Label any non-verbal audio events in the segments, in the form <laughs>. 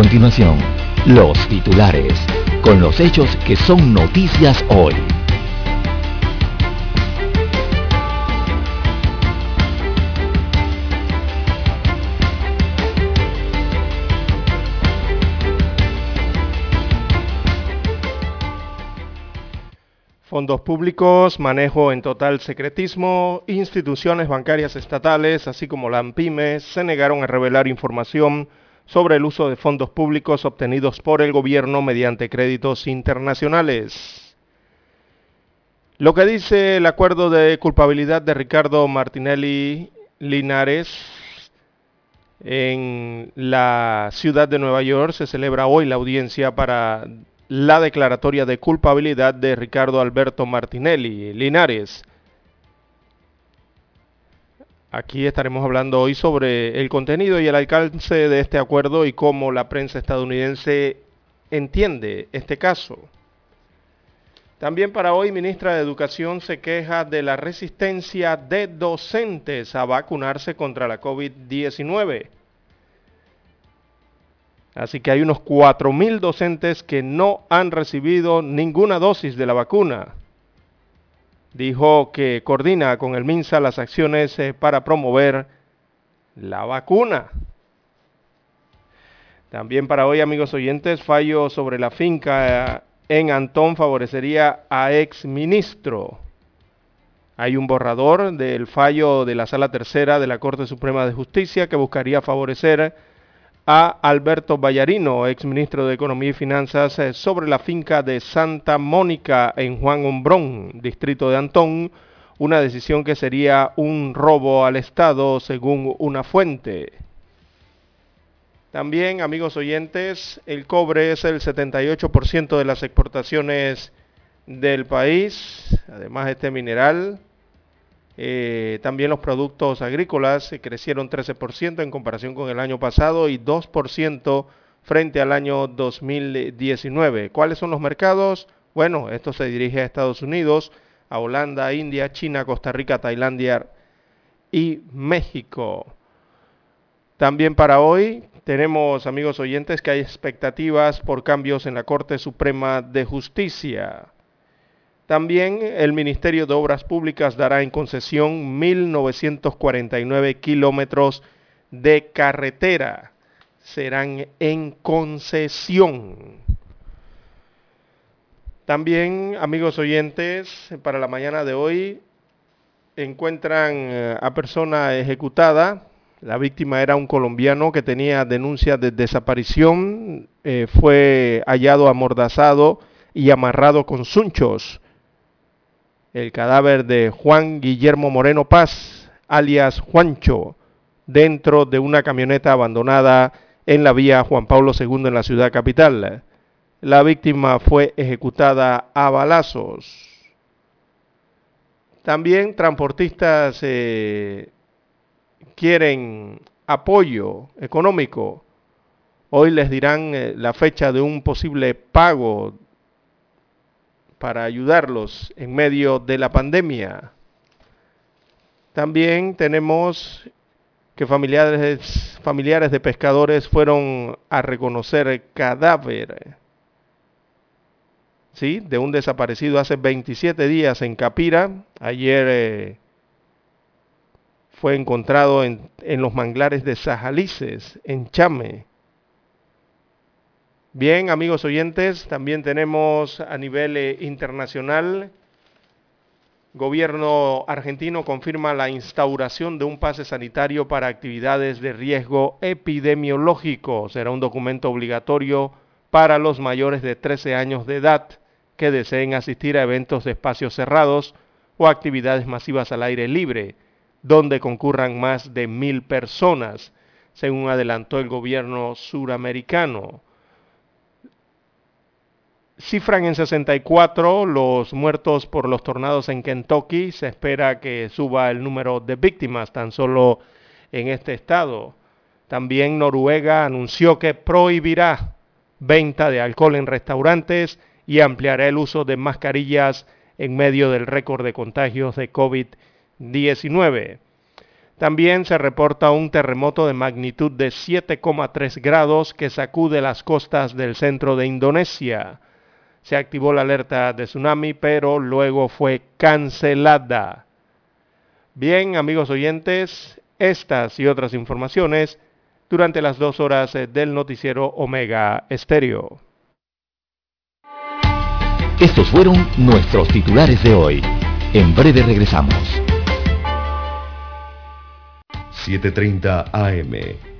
Continuación, los titulares, con los hechos que son noticias hoy. Fondos públicos, manejo en total secretismo, instituciones bancarias estatales, así como la AMPIME, se negaron a revelar información sobre el uso de fondos públicos obtenidos por el gobierno mediante créditos internacionales. Lo que dice el acuerdo de culpabilidad de Ricardo Martinelli Linares en la ciudad de Nueva York se celebra hoy la audiencia para la declaratoria de culpabilidad de Ricardo Alberto Martinelli Linares. Aquí estaremos hablando hoy sobre el contenido y el alcance de este acuerdo y cómo la prensa estadounidense entiende este caso. También para hoy, ministra de Educación se queja de la resistencia de docentes a vacunarse contra la COVID-19. Así que hay unos 4.000 docentes que no han recibido ninguna dosis de la vacuna. Dijo que coordina con el MINSA las acciones eh, para promover la vacuna. También para hoy, amigos oyentes, fallo sobre la finca eh, en Antón favorecería a ex ministro. Hay un borrador del fallo de la Sala Tercera de la Corte Suprema de Justicia que buscaría favorecer a Alberto Vallarino, ex ministro de Economía y Finanzas, eh, sobre la finca de Santa Mónica en Juan Hombrón, distrito de Antón, una decisión que sería un robo al Estado según una fuente. También, amigos oyentes, el cobre es el 78% de las exportaciones del país, además este mineral eh, también los productos agrícolas eh, crecieron 13% en comparación con el año pasado y 2% frente al año 2019. ¿Cuáles son los mercados? Bueno, esto se dirige a Estados Unidos, a Holanda, India, China, Costa Rica, Tailandia y México. También para hoy tenemos, amigos oyentes, que hay expectativas por cambios en la Corte Suprema de Justicia. También el Ministerio de Obras Públicas dará en concesión 1.949 kilómetros de carretera. Serán en concesión. También, amigos oyentes, para la mañana de hoy encuentran eh, a persona ejecutada. La víctima era un colombiano que tenía denuncia de desaparición. Eh, fue hallado amordazado y amarrado con sunchos el cadáver de Juan Guillermo Moreno Paz, alias Juancho, dentro de una camioneta abandonada en la vía Juan Pablo II en la ciudad capital. La víctima fue ejecutada a balazos. También transportistas eh, quieren apoyo económico. Hoy les dirán eh, la fecha de un posible pago para ayudarlos en medio de la pandemia. También tenemos que familiares, familiares de pescadores fueron a reconocer cadáver ¿sí? de un desaparecido hace 27 días en Capira. Ayer eh, fue encontrado en, en los manglares de Sajalices, en Chame. Bien, amigos oyentes, también tenemos a nivel eh, internacional, gobierno argentino confirma la instauración de un pase sanitario para actividades de riesgo epidemiológico. Será un documento obligatorio para los mayores de 13 años de edad que deseen asistir a eventos de espacios cerrados o actividades masivas al aire libre, donde concurran más de mil personas, según adelantó el gobierno suramericano. Cifran en 64 los muertos por los tornados en Kentucky. Se espera que suba el número de víctimas tan solo en este estado. También Noruega anunció que prohibirá venta de alcohol en restaurantes y ampliará el uso de mascarillas en medio del récord de contagios de COVID-19. También se reporta un terremoto de magnitud de 7,3 grados que sacude las costas del centro de Indonesia. Se activó la alerta de tsunami, pero luego fue cancelada. Bien, amigos oyentes, estas y otras informaciones durante las dos horas del noticiero Omega Estéreo. Estos fueron nuestros titulares de hoy. En breve regresamos. 7.30 AM.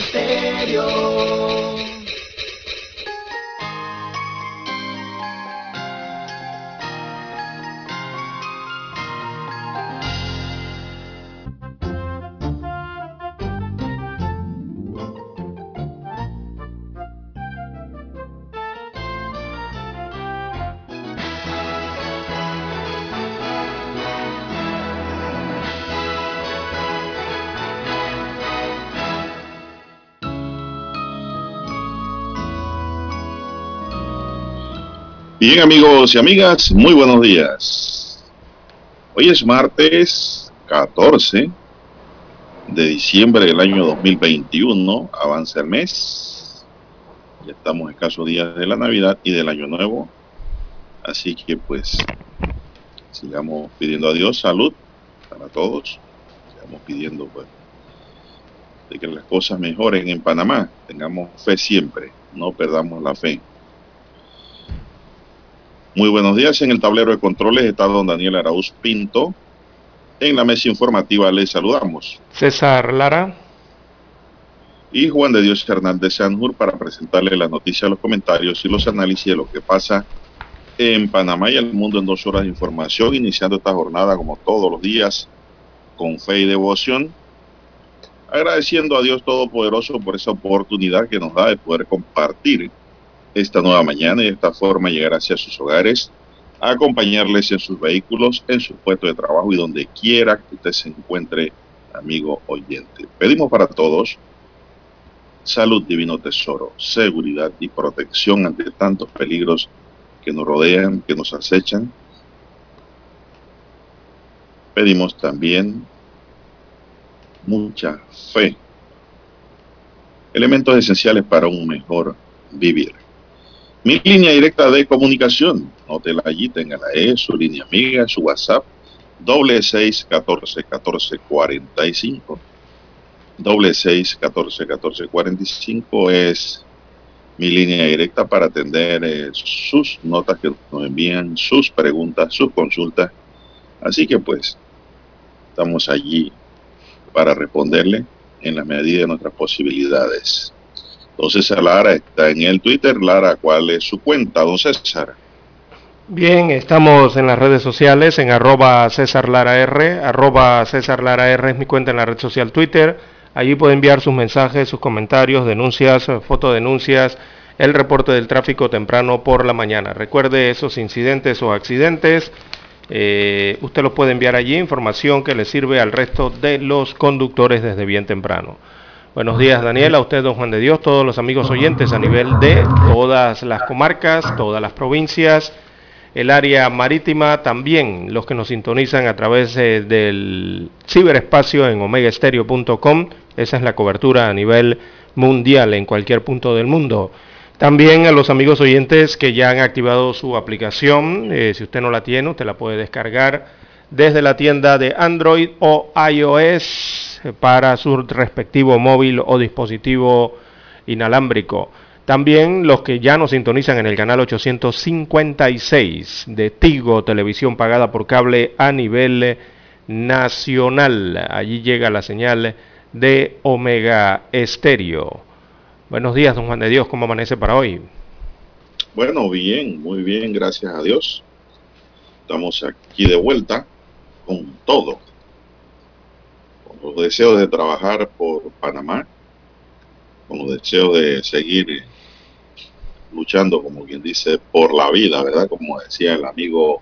estéreo. Bien amigos y amigas, muy buenos días. Hoy es martes 14 de diciembre del año 2021, avanza el mes, ya estamos escasos días de la Navidad y del Año Nuevo, así que pues sigamos pidiendo a Dios salud para todos, sigamos pidiendo pues de que las cosas mejoren en Panamá, tengamos fe siempre, no perdamos la fe. Muy buenos días. En el tablero de controles está don Daniel Arauz Pinto. En la mesa informativa les saludamos. César Lara. Y Juan de Dios Hernández Sanjur para presentarle las noticias, los comentarios y los análisis de lo que pasa en Panamá y el mundo en dos horas de información, iniciando esta jornada como todos los días con fe y devoción, agradeciendo a Dios Todopoderoso por esa oportunidad que nos da de poder compartir esta nueva mañana y de esta forma llegar hacia sus hogares, a acompañarles en sus vehículos, en su puesto de trabajo y donde quiera que usted se encuentre, amigo oyente. Pedimos para todos salud, divino tesoro, seguridad y protección ante tantos peligros que nos rodean, que nos acechan. Pedimos también mucha fe, elementos esenciales para un mejor vivir. Mi línea directa de comunicación, nótela allí, téngala ahí, su línea amiga, su WhatsApp, doble seis catorce catorce cuarenta y cinco. Doble seis catorce catorce cuarenta y cinco es mi línea directa para atender eh, sus notas que nos envían, sus preguntas, sus consultas. Así que pues, estamos allí para responderle en la medida de nuestras posibilidades. Don César Lara está en el Twitter. Lara, ¿cuál es su cuenta, don César? Bien, estamos en las redes sociales, en arroba César Lara R, arroba César Lara R es mi cuenta en la red social Twitter. Allí puede enviar sus mensajes, sus comentarios, denuncias, fotodenuncias, el reporte del tráfico temprano por la mañana. Recuerde esos incidentes o accidentes. Eh, usted los puede enviar allí, información que le sirve al resto de los conductores desde bien temprano. Buenos días, Daniel, a usted, don Juan de Dios, todos los amigos oyentes a nivel de todas las comarcas, todas las provincias, el área marítima, también los que nos sintonizan a través eh, del ciberespacio en omegaestereo.com. Esa es la cobertura a nivel mundial en cualquier punto del mundo. También a los amigos oyentes que ya han activado su aplicación, eh, si usted no la tiene, usted la puede descargar desde la tienda de Android o iOS para su respectivo móvil o dispositivo inalámbrico. También los que ya nos sintonizan en el canal 856 de Tigo, televisión pagada por cable a nivel nacional. Allí llega la señal de Omega Estéreo. Buenos días, don Juan de Dios, ¿cómo amanece para hoy? Bueno, bien, muy bien, gracias a Dios. Estamos aquí de vuelta con todo los deseos de trabajar por Panamá, con los deseos de seguir luchando, como quien dice, por la vida, ¿verdad? Como decía el amigo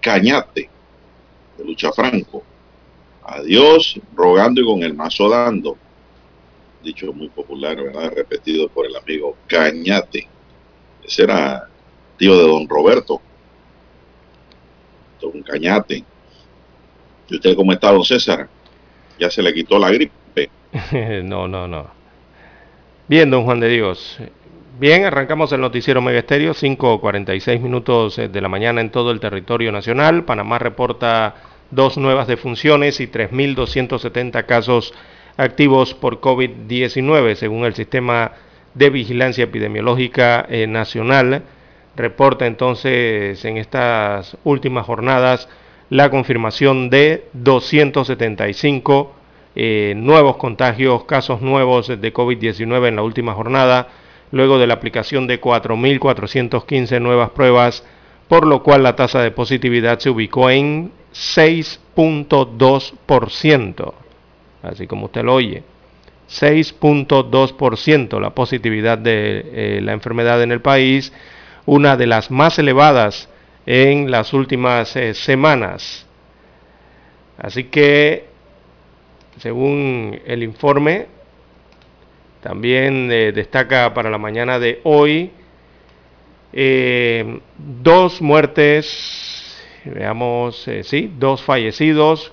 Cañate, de Lucha Franco. A Dios rogando y con el mazo dando. Dicho muy popular, ¿verdad? Repetido por el amigo Cañate. Ese era tío de don Roberto. Don Cañate. ¿Y usted cómo está, don César? Ya se le quitó la gripe. <laughs> no, no, no. Bien, don Juan de Dios. Bien, arrancamos el noticiero Megesterio, 5.46 minutos eh, de la mañana en todo el territorio nacional. Panamá reporta dos nuevas defunciones y 3.270 casos activos por COVID-19, según el sistema de vigilancia epidemiológica eh, nacional. Reporta entonces en estas últimas jornadas la confirmación de 275 eh, nuevos contagios, casos nuevos de COVID-19 en la última jornada, luego de la aplicación de 4.415 nuevas pruebas, por lo cual la tasa de positividad se ubicó en 6.2%, así como usted lo oye. 6.2% la positividad de eh, la enfermedad en el país, una de las más elevadas en las últimas eh, semanas. Así que, según el informe, también eh, destaca para la mañana de hoy eh, dos muertes, veamos, sí, dos fallecidos,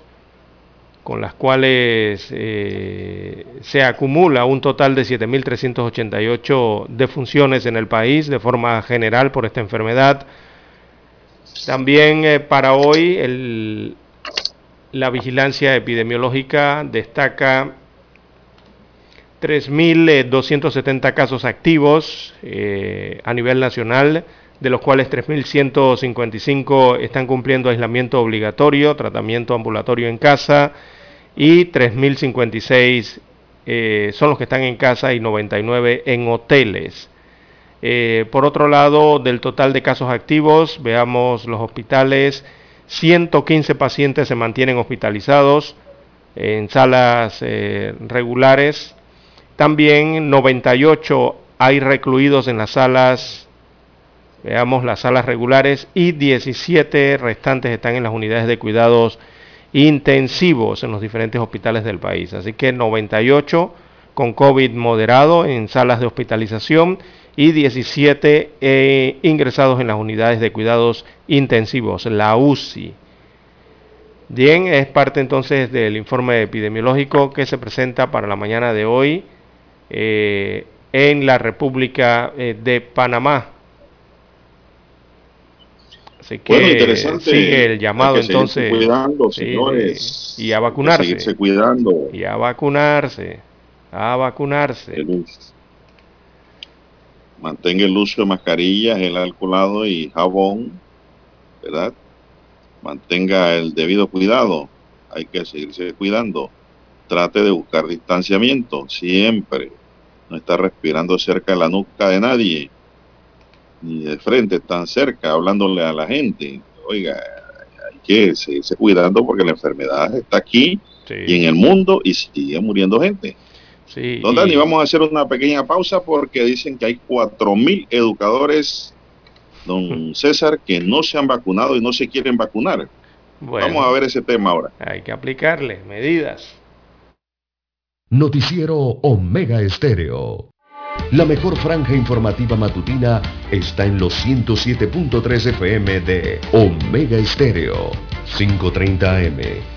con las cuales se acumula un total de 7.388 defunciones en el país de forma general por esta enfermedad. También eh, para hoy la vigilancia epidemiológica destaca 3.270 casos activos eh, a nivel nacional, de los cuales 3.155 están cumpliendo aislamiento obligatorio, tratamiento ambulatorio en casa y 3.056 eh, son los que están en casa y 99 en hoteles. Eh, por otro lado, del total de casos activos, veamos los hospitales, 115 pacientes se mantienen hospitalizados en salas eh, regulares, también 98 hay recluidos en las salas, veamos las salas regulares, y 17 restantes están en las unidades de cuidados intensivos en los diferentes hospitales del país. Así que 98 con COVID moderado en salas de hospitalización y 17 eh, ingresados en las unidades de cuidados intensivos, la UCI. Bien, es parte entonces del informe epidemiológico que se presenta para la mañana de hoy eh, en la República eh, de Panamá. Así que sigue el llamado entonces cuidando, señores, y a vacunarse. cuidando. Y a vacunarse. A vacunarse mantenga el uso de mascarillas, el alcoholado y jabón, ¿verdad? Mantenga el debido cuidado, hay que seguirse cuidando. Trate de buscar distanciamiento, siempre. No está respirando cerca de la nuca de nadie, ni de frente tan cerca, hablándole a la gente. Oiga, hay que seguirse cuidando porque la enfermedad está aquí y en el mundo y sigue muriendo gente. Sí, Don Dani, vamos a hacer una pequeña pausa porque dicen que hay cuatro mil educadores, don <laughs> César, que no se han vacunado y no se quieren vacunar. vamos a ver ese tema ahora. Hay que aplicarle medidas. Noticiero Omega Estéreo. La mejor franja informativa matutina está en los 107.3 FM de Omega Estéreo. 5.30 AM.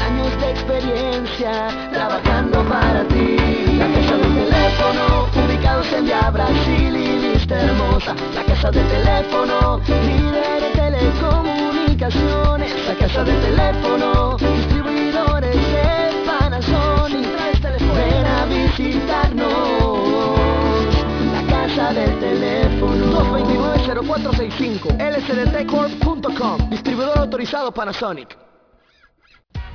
Años de experiencia trabajando para ti. La casa del teléfono, ubicados en Via Brasil y Vista Hermosa. La casa del teléfono, líder de telecomunicaciones. La casa del teléfono, distribuidores de Panasonic. Ven a visitarnos. La casa del teléfono. 229-0465 lsdtcorp.com Distribuidor autorizado Panasonic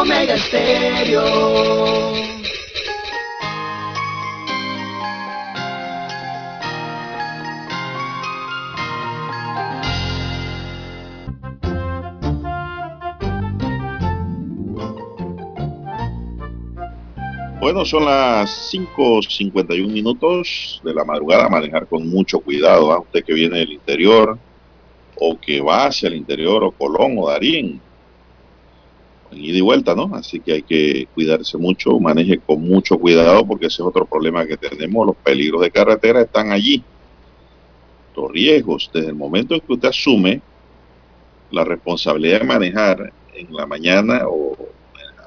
Omega Stereo. Bueno, son las 5.51 minutos de la madrugada. Manejar con mucho cuidado. a Usted que viene del interior o que va hacia el interior o Colón o Darín. En ida y vuelta, ¿no? Así que hay que cuidarse mucho. Maneje con mucho cuidado porque ese es otro problema que tenemos. Los peligros de carretera están allí. Los riesgos, desde el momento en que usted asume la responsabilidad de manejar en la mañana o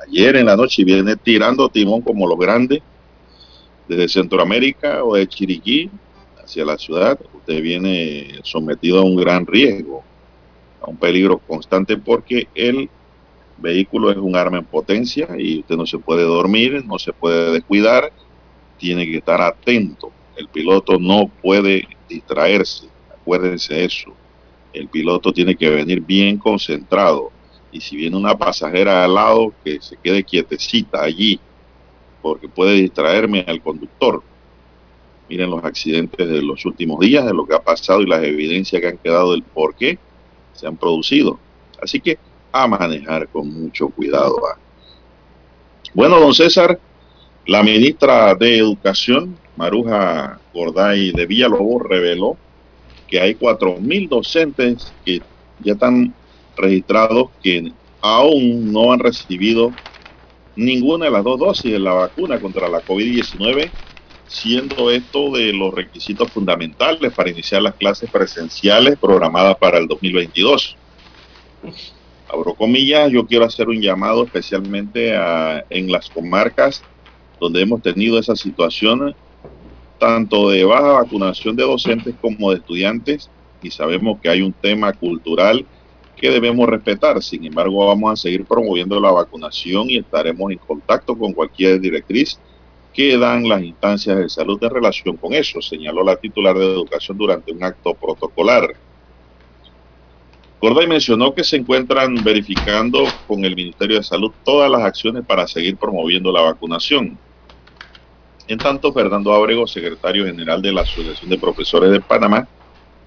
ayer en la noche y viene tirando timón como los grandes desde Centroamérica o de Chiriquí hacia la ciudad, usted viene sometido a un gran riesgo, a un peligro constante porque el vehículo es un arma en potencia y usted no se puede dormir, no se puede descuidar, tiene que estar atento. El piloto no puede distraerse, acuérdense de eso. El piloto tiene que venir bien concentrado y si viene una pasajera al lado, que se quede quietecita allí, porque puede distraerme al conductor. Miren los accidentes de los últimos días, de lo que ha pasado y las evidencias que han quedado del por qué se han producido. Así que a manejar con mucho cuidado. Bueno, don César, la ministra de Educación, Maruja Gorday de Villalobos, reveló que hay 4.000 docentes que ya están registrados que aún no han recibido ninguna de las dos dosis de la vacuna contra la COVID-19, siendo esto de los requisitos fundamentales para iniciar las clases presenciales programadas para el 2022. Abro comillas, yo quiero hacer un llamado especialmente a, en las comarcas donde hemos tenido esa situación, tanto de baja vacunación de docentes como de estudiantes, y sabemos que hay un tema cultural que debemos respetar. Sin embargo, vamos a seguir promoviendo la vacunación y estaremos en contacto con cualquier directriz que dan las instancias de salud en relación con eso, señaló la titular de educación durante un acto protocolar. Gorday mencionó que se encuentran verificando con el Ministerio de Salud todas las acciones para seguir promoviendo la vacunación. En tanto, Fernando Ábrego, secretario general de la Asociación de Profesores de Panamá,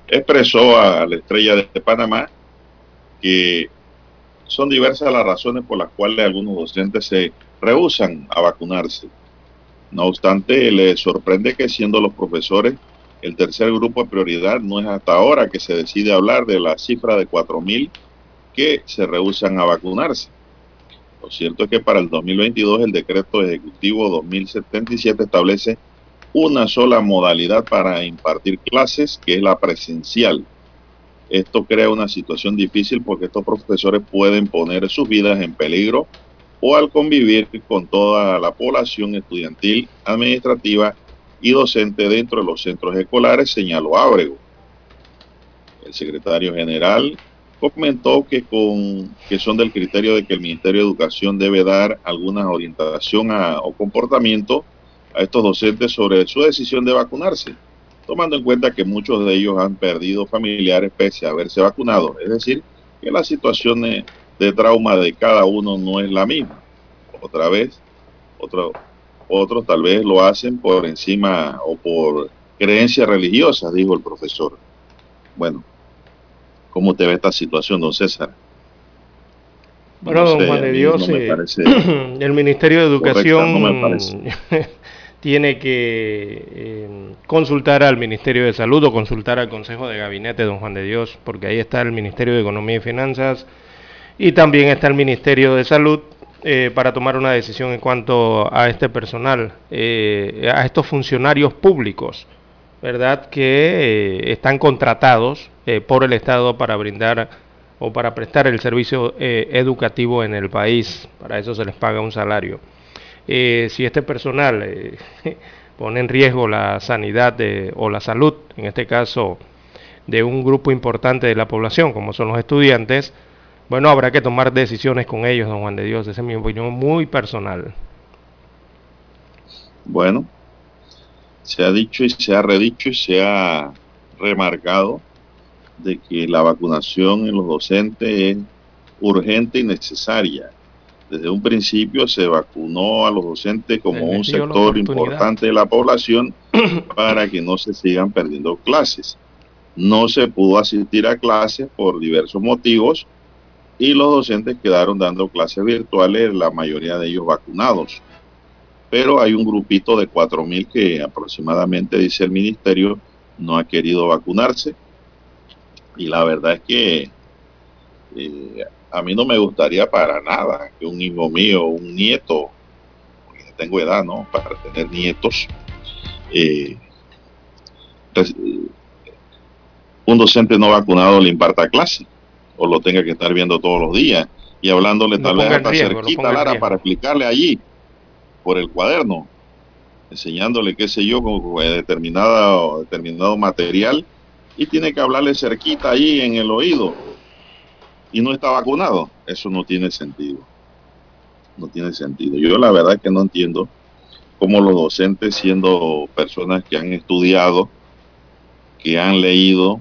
expresó a la estrella de Panamá que son diversas las razones por las cuales algunos docentes se rehusan a vacunarse. No obstante, le sorprende que siendo los profesores el tercer grupo de prioridad no es hasta ahora que se decide hablar de la cifra de 4.000 que se rehusan a vacunarse. Lo cierto es que para el 2022 el decreto ejecutivo 2077 establece una sola modalidad para impartir clases, que es la presencial. Esto crea una situación difícil porque estos profesores pueden poner sus vidas en peligro o al convivir con toda la población estudiantil, administrativa y docente dentro de los centros escolares, señaló Ábrego. El secretario general comentó que, con, que son del criterio de que el Ministerio de Educación debe dar alguna orientación o comportamiento a estos docentes sobre su decisión de vacunarse, tomando en cuenta que muchos de ellos han perdido familiares pese a haberse vacunado. Es decir, que la situación de trauma de cada uno no es la misma. Otra vez, otro, otros tal vez lo hacen por encima o por creencias religiosas, dijo el profesor. Bueno, ¿cómo te ve esta situación, don César? Bueno, don Juan de Dios, eh, <clears throat> el Ministerio de Educación <laughs> tiene que eh, consultar al Ministerio de Salud o consultar al Consejo de Gabinete, don Juan de Dios, porque ahí está el Ministerio de Economía y Finanzas y también está el Ministerio de Salud eh, para tomar una decisión en cuanto a este personal, eh, a estos funcionarios públicos, ¿verdad? Que eh, están contratados por el Estado para brindar o para prestar el servicio educativo en el país. Para eso se les paga un salario. si este personal <laughs> pone en riesgo la sanidad o la salud, en este caso de un grupo importante de la población, como son los estudiantes, bueno, habrá que tomar decisiones con ellos, don Juan de Dios. Esa es mi opinión muy personal. Bueno, se ha dicho y se ha redicho y se ha remarcado de que la vacunación en los docentes es urgente y necesaria. Desde un principio se vacunó a los docentes como un sector importante de la población <coughs> para que no se sigan perdiendo clases. No se pudo asistir a clases por diversos motivos y los docentes quedaron dando clases virtuales, la mayoría de ellos vacunados. Pero hay un grupito de 4.000 que aproximadamente, dice el ministerio, no ha querido vacunarse. Y la verdad es que eh, a mí no me gustaría para nada que un hijo mío, un nieto, porque tengo edad, ¿no? Para tener nietos, eh, un docente no vacunado le imparta clase o lo tenga que estar viendo todos los días y hablándole tal vez hasta cerquita Lara para explicarle allí por el cuaderno, enseñándole qué sé yo con determinado, determinado material y tiene que hablarle cerquita allí en el oído y no está vacunado. Eso no tiene sentido. No tiene sentido. Yo la verdad que no entiendo cómo los docentes, siendo personas que han estudiado, que han leído,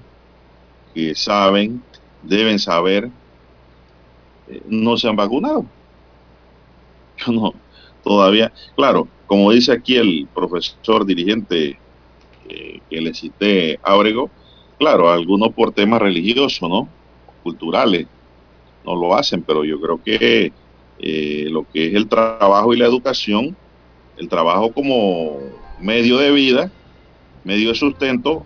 que saben, deben saber, eh, no se han vacunado. <laughs> Yo no, todavía, claro, como dice aquí el profesor dirigente eh, que le cité, Ábrego, claro, algunos por temas religiosos, ¿no? Culturales, no lo hacen, pero yo creo que eh, lo que es el trabajo y la educación, el trabajo como medio de vida, medio de sustento,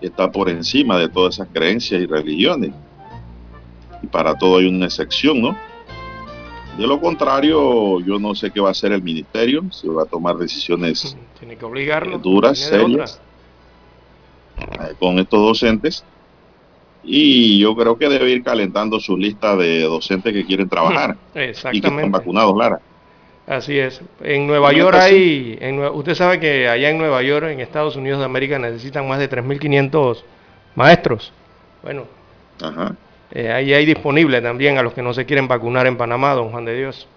está por encima de todas esas creencias y religiones para todo hay una excepción, ¿no? De lo contrario, yo no sé qué va a hacer el ministerio, si va a tomar decisiones Tiene que obligarlo, duras, serias, eh, con estos docentes. Y yo creo que debe ir calentando su lista de docentes que quieren trabajar y que están vacunados, Lara. Así es. En Nueva York hay, en, usted sabe que allá en Nueva York, en Estados Unidos de América, necesitan más de 3.500 maestros. Bueno, Ajá. Eh, ahí hay disponible también a los que no se quieren vacunar en Panamá, don Juan de Dios.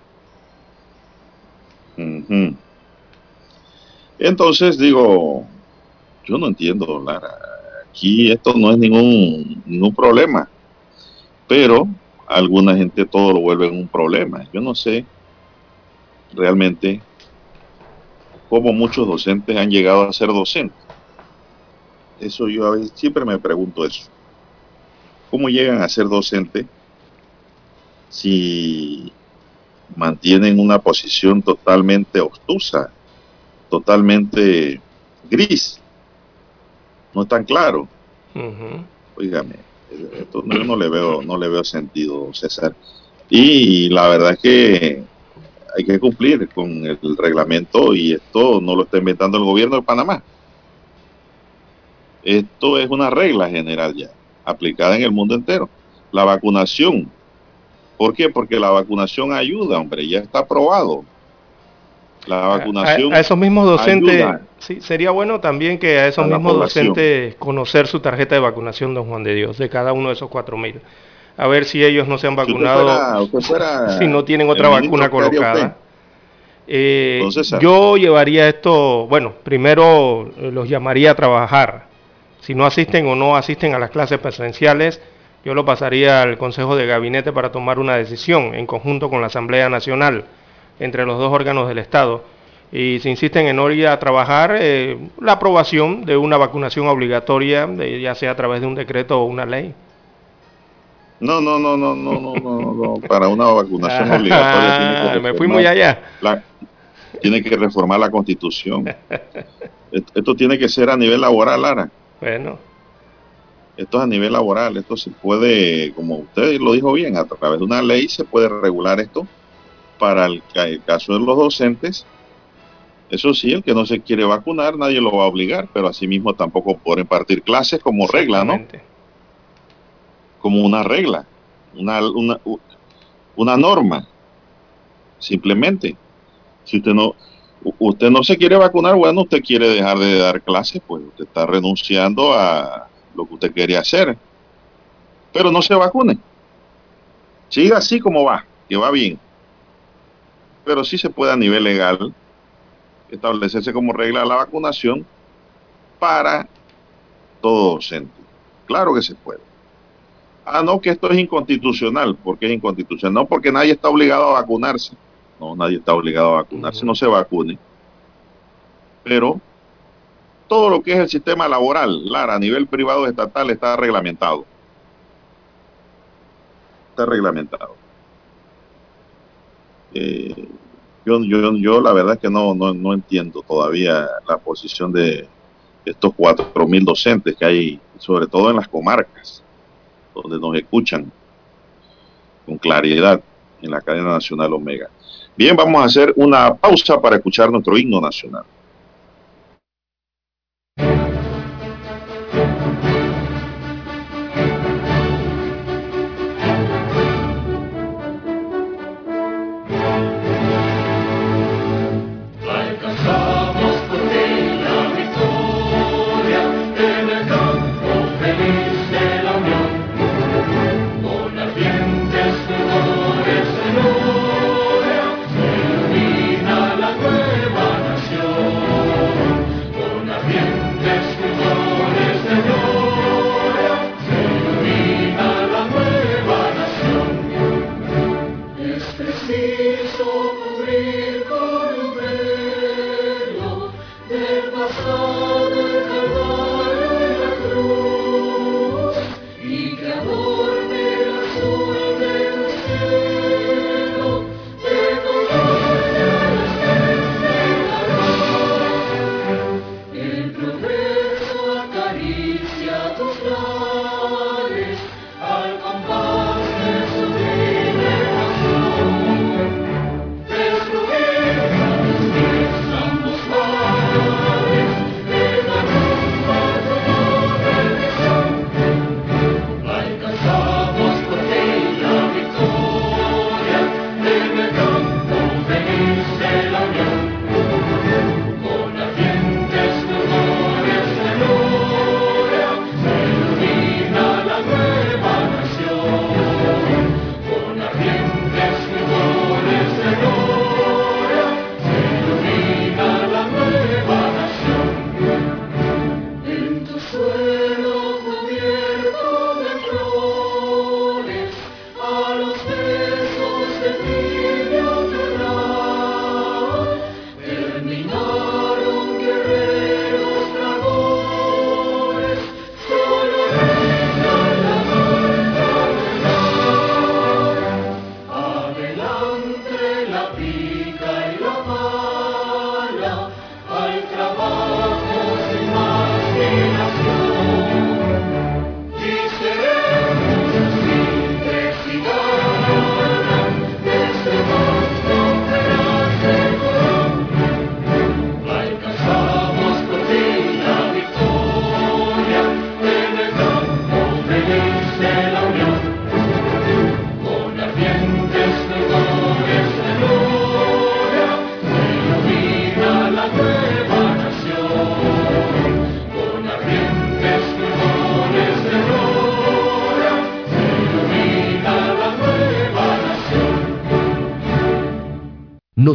Entonces digo, yo no entiendo, Lara. Aquí esto no es ningún, ningún problema, pero alguna gente todo lo vuelve un problema. Yo no sé realmente cómo muchos docentes han llegado a ser docentes. Eso yo a veces siempre me pregunto eso. ¿Cómo llegan a ser docentes si mantienen una posición totalmente obtusa, totalmente gris? no es tan claro. Oígame, esto yo no le veo, no le veo sentido, César. Y la verdad es que hay que cumplir con el reglamento y esto no lo está inventando el gobierno de Panamá. Esto es una regla general ya, aplicada en el mundo entero. La vacunación. ¿Por qué? Porque la vacunación ayuda, hombre, ya está aprobado. La vacunación. A, esos mismos docentes, sí, sería bueno también que a esos mismos docentes conocer su tarjeta de vacunación, don Juan de Dios, de cada uno de esos cuatro mil. A ver si ellos no se han vacunado, si, no tienen otra vacuna colocada. Eh, yo llevaría esto, bueno, primero eh, los llamaría a trabajar. Si no asisten o no asisten a las clases presenciales, yo lo pasaría al Consejo de Gabinete para tomar una decisión en conjunto con la Asamblea Nacional entre los dos órganos del Estado. Y si insisten en no ir a trabajar, eh, la aprobación de una vacunación obligatoria, ya sea a través de un decreto o una ley. No, no, no, no, no, no, no, no. para una vacunación <laughs> obligatoria. Tiene me fui muy allá. tiene que reformar la constitución. <laughs> Esto tiene que ser a nivel laboral, Lara. Bueno. Esto es a nivel laboral, esto se puede, como usted lo dijo bien, a través de una ley se puede regular esto para el, caso de los docentes. Eso sí, el que no se quiere vacunar, nadie lo va a obligar, pero asimismo tampoco pueden impartir clases como regla, ¿no? Como una regla, una, una, una norma, simplemente. Si usted no, usted no se quiere vacunar, bueno, usted quiere dejar de dar clases, pues usted está renunciando a lo que usted quería hacer. Pero no se vacune. Siga así como va, que va bien pero sí se puede a nivel legal establecerse como regla la vacunación para todo docente. Claro que se puede. Ah, no, que esto es inconstitucional. ¿Por qué es inconstitucional? No, porque nadie está obligado a vacunarse. No, nadie está obligado a vacunarse, no se vacune. Pero todo lo que es el sistema laboral, Lara, a nivel privado estatal está reglamentado. Está reglamentado. Eh, yo, yo, yo la verdad es que no, no, no entiendo todavía la posición de estos cuatro mil docentes que hay, sobre todo en las comarcas, donde nos escuchan con claridad en la cadena nacional Omega. Bien, vamos a hacer una pausa para escuchar nuestro himno nacional.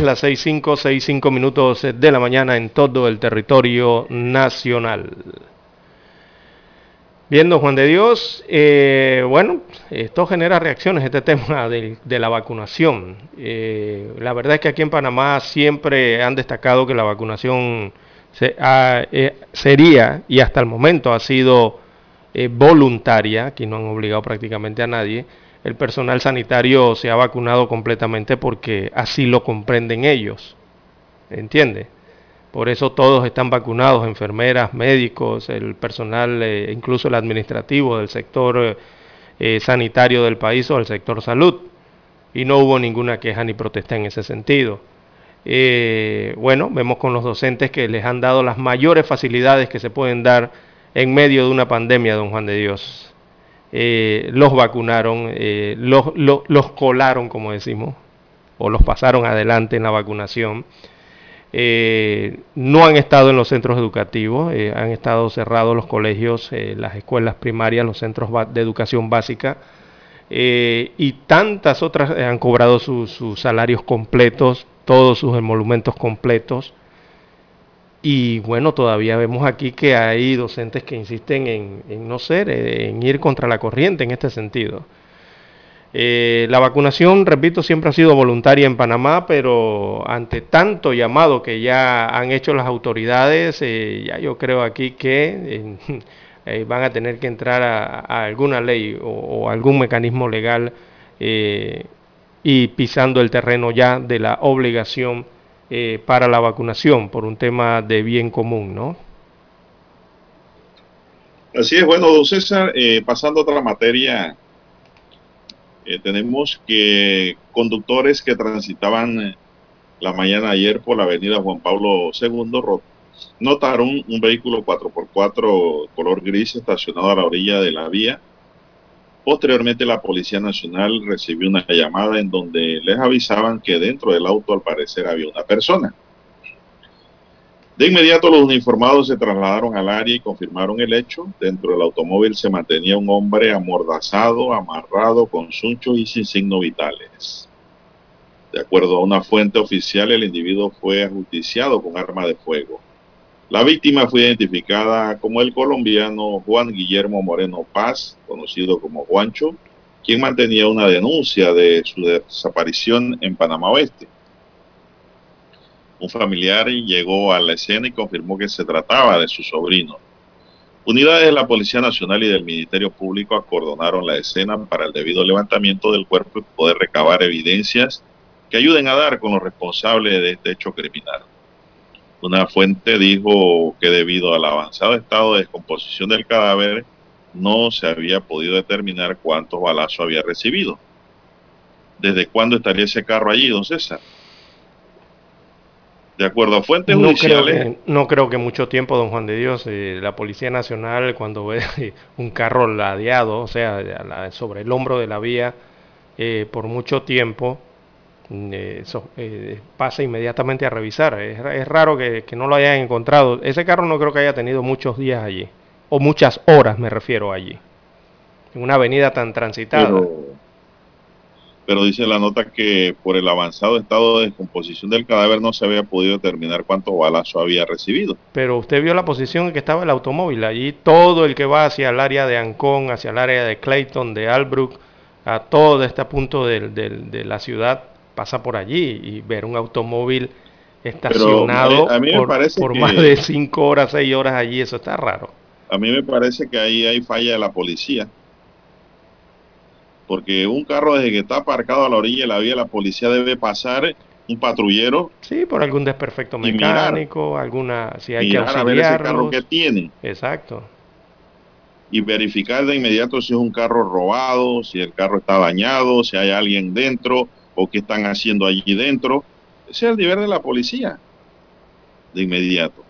Las 6.5, 6.5 minutos de la mañana en todo el territorio nacional. Viendo Juan de Dios, eh, bueno, esto genera reacciones, este tema de, la vacunación. Eh, la verdad es que aquí en Panamá siempre han destacado que la vacunación eh, sería y hasta el momento ha sido voluntaria, aquí no han obligado prácticamente a nadie el personal sanitario se ha vacunado completamente porque así lo comprenden ellos. ¿Entiende? Por eso todos están vacunados, enfermeras, médicos, el personal, eh, incluso el administrativo del sector eh, sanitario del país o del sector salud. Y no hubo ninguna queja ni protesta en ese sentido. Eh, bueno, vemos con los docentes que les han dado las mayores facilidades que se pueden dar en medio de una pandemia, don Juan de Dios. Eh, los vacunaron, eh, los, colaron, como decimos, o los pasaron adelante en la vacunación. Eh, no han estado en los centros educativos, han estado cerrados los colegios, las escuelas primarias, los centros de educación básica, y tantas otras han cobrado sus salarios completos, todos sus emolumentos completos. Y bueno, todavía vemos aquí que hay docentes que insisten en, no ser, eh, en ir contra la corriente en este sentido. Eh, la vacunación, repito, siempre ha sido voluntaria en Panamá, pero ante tanto llamado que ya han hecho las autoridades, eh, ya yo creo aquí que <laughs> van a tener que entrar a, alguna ley o, algún mecanismo legal y pisando el terreno ya de la obligación eh, para la vacunación por un tema de bien común, ¿no? Así es, bueno, don César, eh, pasando a otra materia, eh, tenemos que conductores que transitaban la mañana ayer por la avenida Juan Pablo II notaron un vehículo 4x4 color gris estacionado a la orilla de la vía Posteriormente, la Policía Nacional recibió una llamada en donde les avisaban que dentro del auto al parecer había una persona. De inmediato los uniformados se trasladaron al área y confirmaron el hecho. Dentro del automóvil se mantenía un hombre amordazado, amarrado, con sunchos y sin signos vitales. De acuerdo a una fuente oficial, el individuo fue ajusticiado con arma de fuego. La víctima fue identificada como el colombiano Juan Guillermo Moreno Paz, conocido como Juancho, quien mantenía una denuncia de su desaparición en Panamá Oeste. Un familiar llegó a la escena y confirmó que se trataba de su sobrino. Unidades de la Policía Nacional y del Ministerio Público acordonaron la escena para el debido levantamiento del cuerpo y poder recabar evidencias que ayuden a dar con los responsables de este hecho criminal. Una fuente dijo que debido al avanzado estado de descomposición del cadáver, no se había podido determinar cuántos balazos había recibido. ¿Desde cuándo estaría ese carro allí, don César? De acuerdo a fuentes no judiciales. Creo que, no creo que mucho tiempo, don Juan de Dios. Eh, la Policía Nacional, cuando ve <laughs> un carro ladeado, o sea, sobre el hombro de la vía, eh, por mucho tiempo, eso, eh, pasa inmediatamente a revisar. Es, raro que, no lo hayan encontrado. Ese carro no creo que haya tenido muchos días allí, o muchas horas me refiero allí, en una avenida tan transitada. Pero, dice la nota que por el avanzado estado de descomposición del cadáver no se había podido determinar cuántos balazos había recibido. Pero usted vio la posición en que estaba el automóvil. Allí todo el que va hacia el área de Ancón, hacia el área de Clayton, de Albrook, a todo este punto de la ciudad, pasa por allí y ver un automóvil estacionado por, más de 5 horas, 6 horas allí, eso está raro. A mí me parece que ahí hay falla de la policía. Porque un carro desde que está aparcado a la orilla de la vía, la policía debe pasar un patrullero. Sí, por algún desperfecto mecánico, alguna, si hay que auxiliar carro que tiene. Exacto. Y verificar de inmediato si es un carro robado, si el carro está dañado, si hay alguien dentro, o qué están haciendo allí dentro. Ese es el deber de la policía, de inmediato.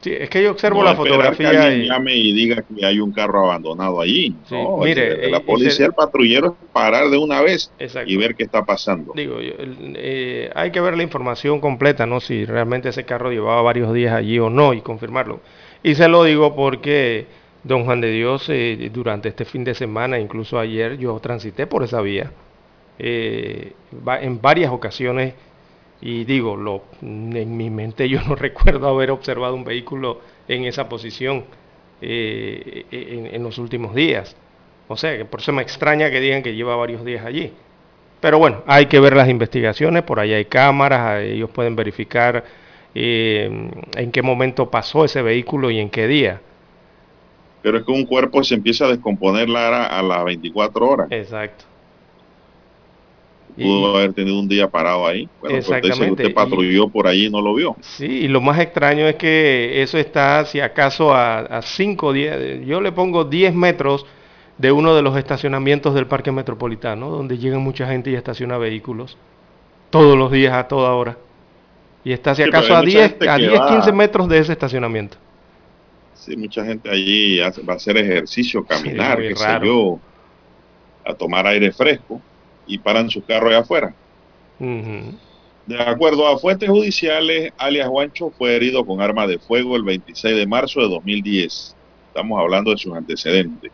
Sí, es que yo observo la fotografía y... llame y diga que hay un carro abandonado allí. mire, la policía, el patrullero parar de una vez y ver qué está pasando. Digo, eh, hay que ver la información completa, ¿no? Si realmente ese carro llevaba varios días allí o no y confirmarlo. Y se lo digo porque Don Juan de Dios, eh, durante este fin de semana, incluso ayer, yo transité por esa vía eh, en varias ocasiones y digo, lo, en mi mente yo no <laughs> recuerdo haber observado un vehículo en esa posición eh, en, los últimos días. O sea, que por eso me extraña que digan que lleva varios días allí. Pero bueno, hay que ver las investigaciones, por ahí hay cámaras, ellos pueden verificar eh, en qué momento pasó ese vehículo y en qué día. Pero es que un cuerpo se empieza a descomponer a las 24 horas. Exacto pudo haber tenido un día parado ahí. Bueno, Exactamente. usted patrulló por ahí y no lo vio. Sí, y lo más extraño es que eso está, si acaso, a 5 días, yo le pongo 10 metros de uno de los estacionamientos del Parque Metropolitano, donde llega mucha gente y estaciona vehículos, todos los días, a toda hora. Y está, si acaso, a 10, a 10 15 metros de ese estacionamiento. Sí, mucha gente allí va a hacer ejercicio, caminar, qué sé yo, a tomar aire fresco y paran sus carros allá afuera. De acuerdo a fuentes judiciales, alias Juancho fue herido con arma de fuego el 26 de marzo de 2010. Estamos hablando de sus antecedentes.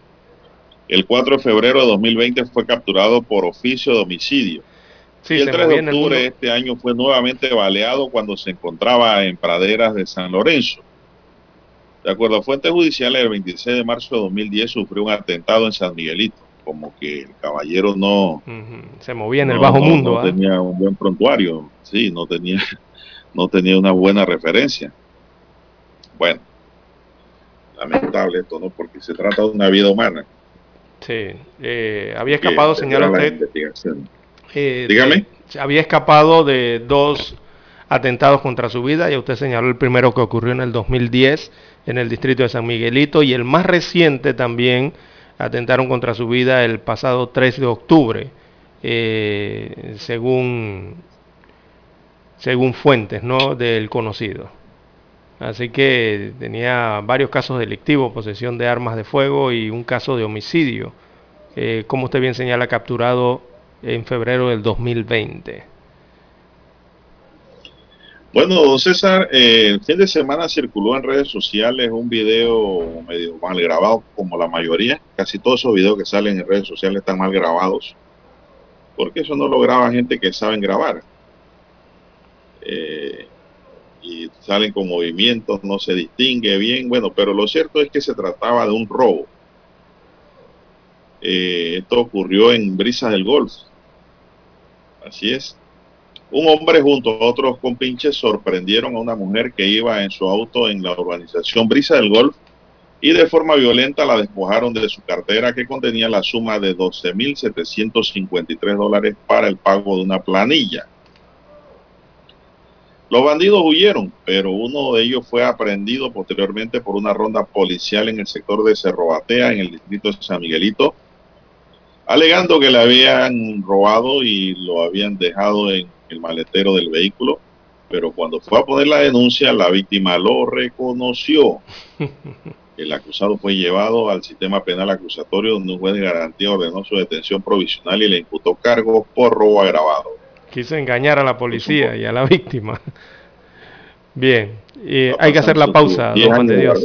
El 4 de febrero de 2020 fue capturado por oficio de homicidio. y el 3 de octubre de este año fue nuevamente baleado cuando se encontraba en praderas de San Lorenzo. De acuerdo a fuentes judiciales, el 26 de marzo de 2010 sufrió un atentado en San Miguelito como que el caballero no se movía en el bajo mundo. No ¿ah? tenía un buen prontuario, sí, no tenía, <laughs> no tenía una buena referencia. Bueno, lamentable esto, ¿no? Porque se trata de una vida humana. Sí, eh, había escapado, señora usted. Eh, Dígame. había escapado de dos atentados contra su vida, y usted señaló el primero que ocurrió en el 2010 en el distrito de San Miguelito y el más reciente también atentaron contra su vida el pasado 3 de octubre, eh, según, según fuentes ¿no? del conocido. Así que tenía varios casos delictivos, posesión de armas de fuego y un caso de homicidio, eh, como usted bien señala, capturado en febrero del 2020. Bueno, César, eh, el fin de semana circuló en redes sociales un video medio mal grabado, como la mayoría. Casi todos esos videos que salen en redes sociales están mal grabados, porque eso no lo graba gente que saben grabar. Eh, y salen con movimientos, no se distingue bien. Bueno, pero lo cierto es que se trataba de un robo. Eh, esto ocurrió en Brisas del Golf. Así es. Un hombre junto a otros compinches sorprendieron a una mujer que iba en su auto en la urbanización Brisa del Golf y de forma violenta la despojaron de su cartera que contenía la suma de 12.753 dólares para el pago de una planilla. Los bandidos huyeron, pero uno de ellos fue aprendido posteriormente por una ronda policial en el sector de Cerro Batea, en el distrito de San Miguelito, alegando que le habían robado y lo habían dejado en el maletero del vehículo, pero cuando fue a poner la denuncia, la víctima lo reconoció. <laughs> El acusado fue llevado al sistema penal acusatorio donde un juez de garantía ordenó su detención provisional y le imputó cargos por robo agravado. Quiso engañar a la policía y a la víctima. <laughs> Bien, hay que hacer la pausa, don Juan de Dios.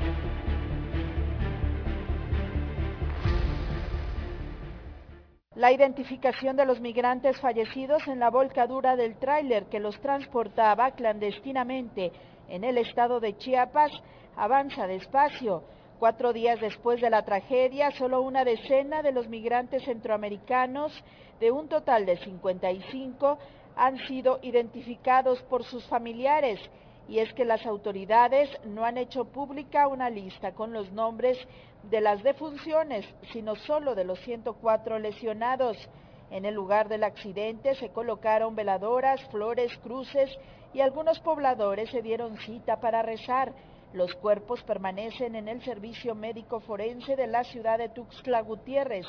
La identificación de los migrantes fallecidos en la volcadura del tráiler que los transportaba clandestinamente en el estado de Chiapas avanza despacio. Cuatro días después de la tragedia, solo una decena de los migrantes centroamericanos, de un total de 55, han sido identificados por sus familiares y es que las autoridades no han hecho pública una lista con los nombres de las defunciones, sino solo de los 104 lesionados. En el lugar del accidente se colocaron veladoras, flores, cruces y algunos pobladores se dieron cita para rezar. Los cuerpos permanecen en el servicio médico forense de la ciudad de Tuxtla Gutiérrez,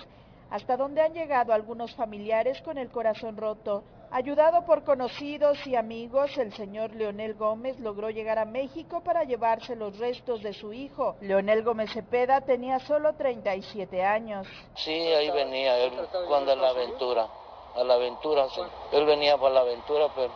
hasta donde han llegado algunos familiares con el corazón roto. Ayudado por conocidos y amigos, el señor Leonel Gómez logró llegar a México para llevarse los restos de su hijo. Leonel Gómez Cepeda tenía solo 37 años. Sí, ahí venía él cuando a la aventura, a la aventura, sí. Él venía para la aventura, pero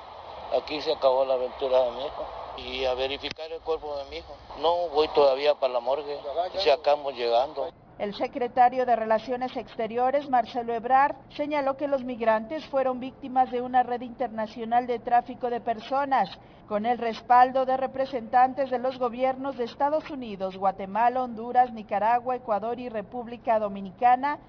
aquí se acabó la aventura de mi hijo. Y a verificar el cuerpo de mi hijo. No voy todavía para la morgue, si acabamos llegando. El secretario de Relaciones Exteriores, Marcelo Ebrard, señaló que los migrantes fueron víctimas de una red internacional de tráfico de personas, con el respaldo de representantes de los gobiernos de Estados Unidos, Guatemala, Honduras, Nicaragua, Ecuador y República Dominicana.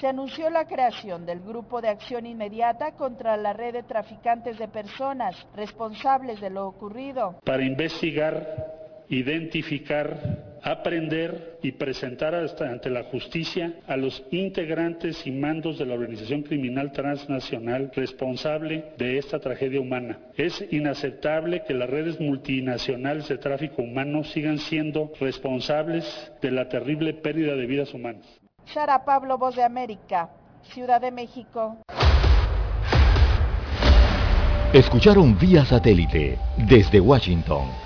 Se anunció la creación del Grupo de Acción Inmediata contra la red de traficantes de personas responsables de lo ocurrido. Para investigar, identificar, aprender y presentar hasta ante la justicia a los integrantes y mandos de la organización criminal transnacional responsable de esta tragedia humana. Es inaceptable que las redes multinacionales de tráfico humano sigan siendo responsables de la terrible pérdida de vidas humanas. Sara Pablo, Voz de América, Ciudad de México. Escucharon vía satélite desde Washington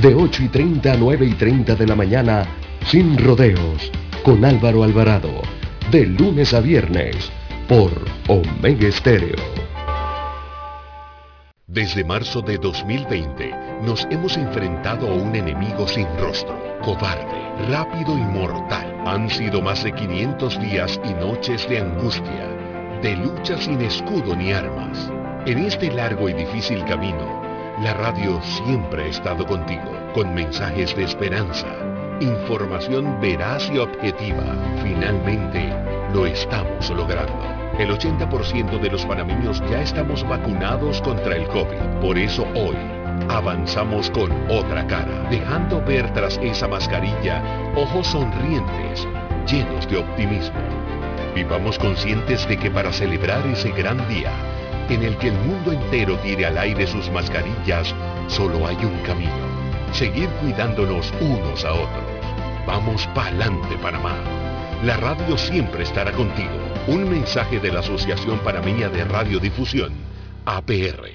De 8 y 30 a 9 y 30 de la mañana. Sin rodeos. Con Álvaro Alvarado. De lunes a viernes por Omega Estéreo. Desde marzo de 2020 nos hemos enfrentado a un enemigo sin rostro, cobarde, rápido y mortal. Han sido más de 500 días y noches de angustia, de lucha sin escudo ni armas. En este largo y difícil camino, la radio siempre ha estado contigo, con mensajes de esperanza, información veraz y objetiva. Finalmente, lo estamos logrando. El 80% de los panameños ya estamos vacunados contra el COVID. Por eso hoy avanzamos con otra cara, dejando ver tras esa mascarilla ojos sonrientes, llenos de optimismo. Vivamos conscientes de que para celebrar ese gran día, en el que el mundo entero tire al aire sus mascarillas, solo hay un camino. Seguir cuidándonos unos a otros. Vamos pa'lante Panamá. La radio siempre estará contigo. Un mensaje de la Asociación Panameña de Radiodifusión, APR.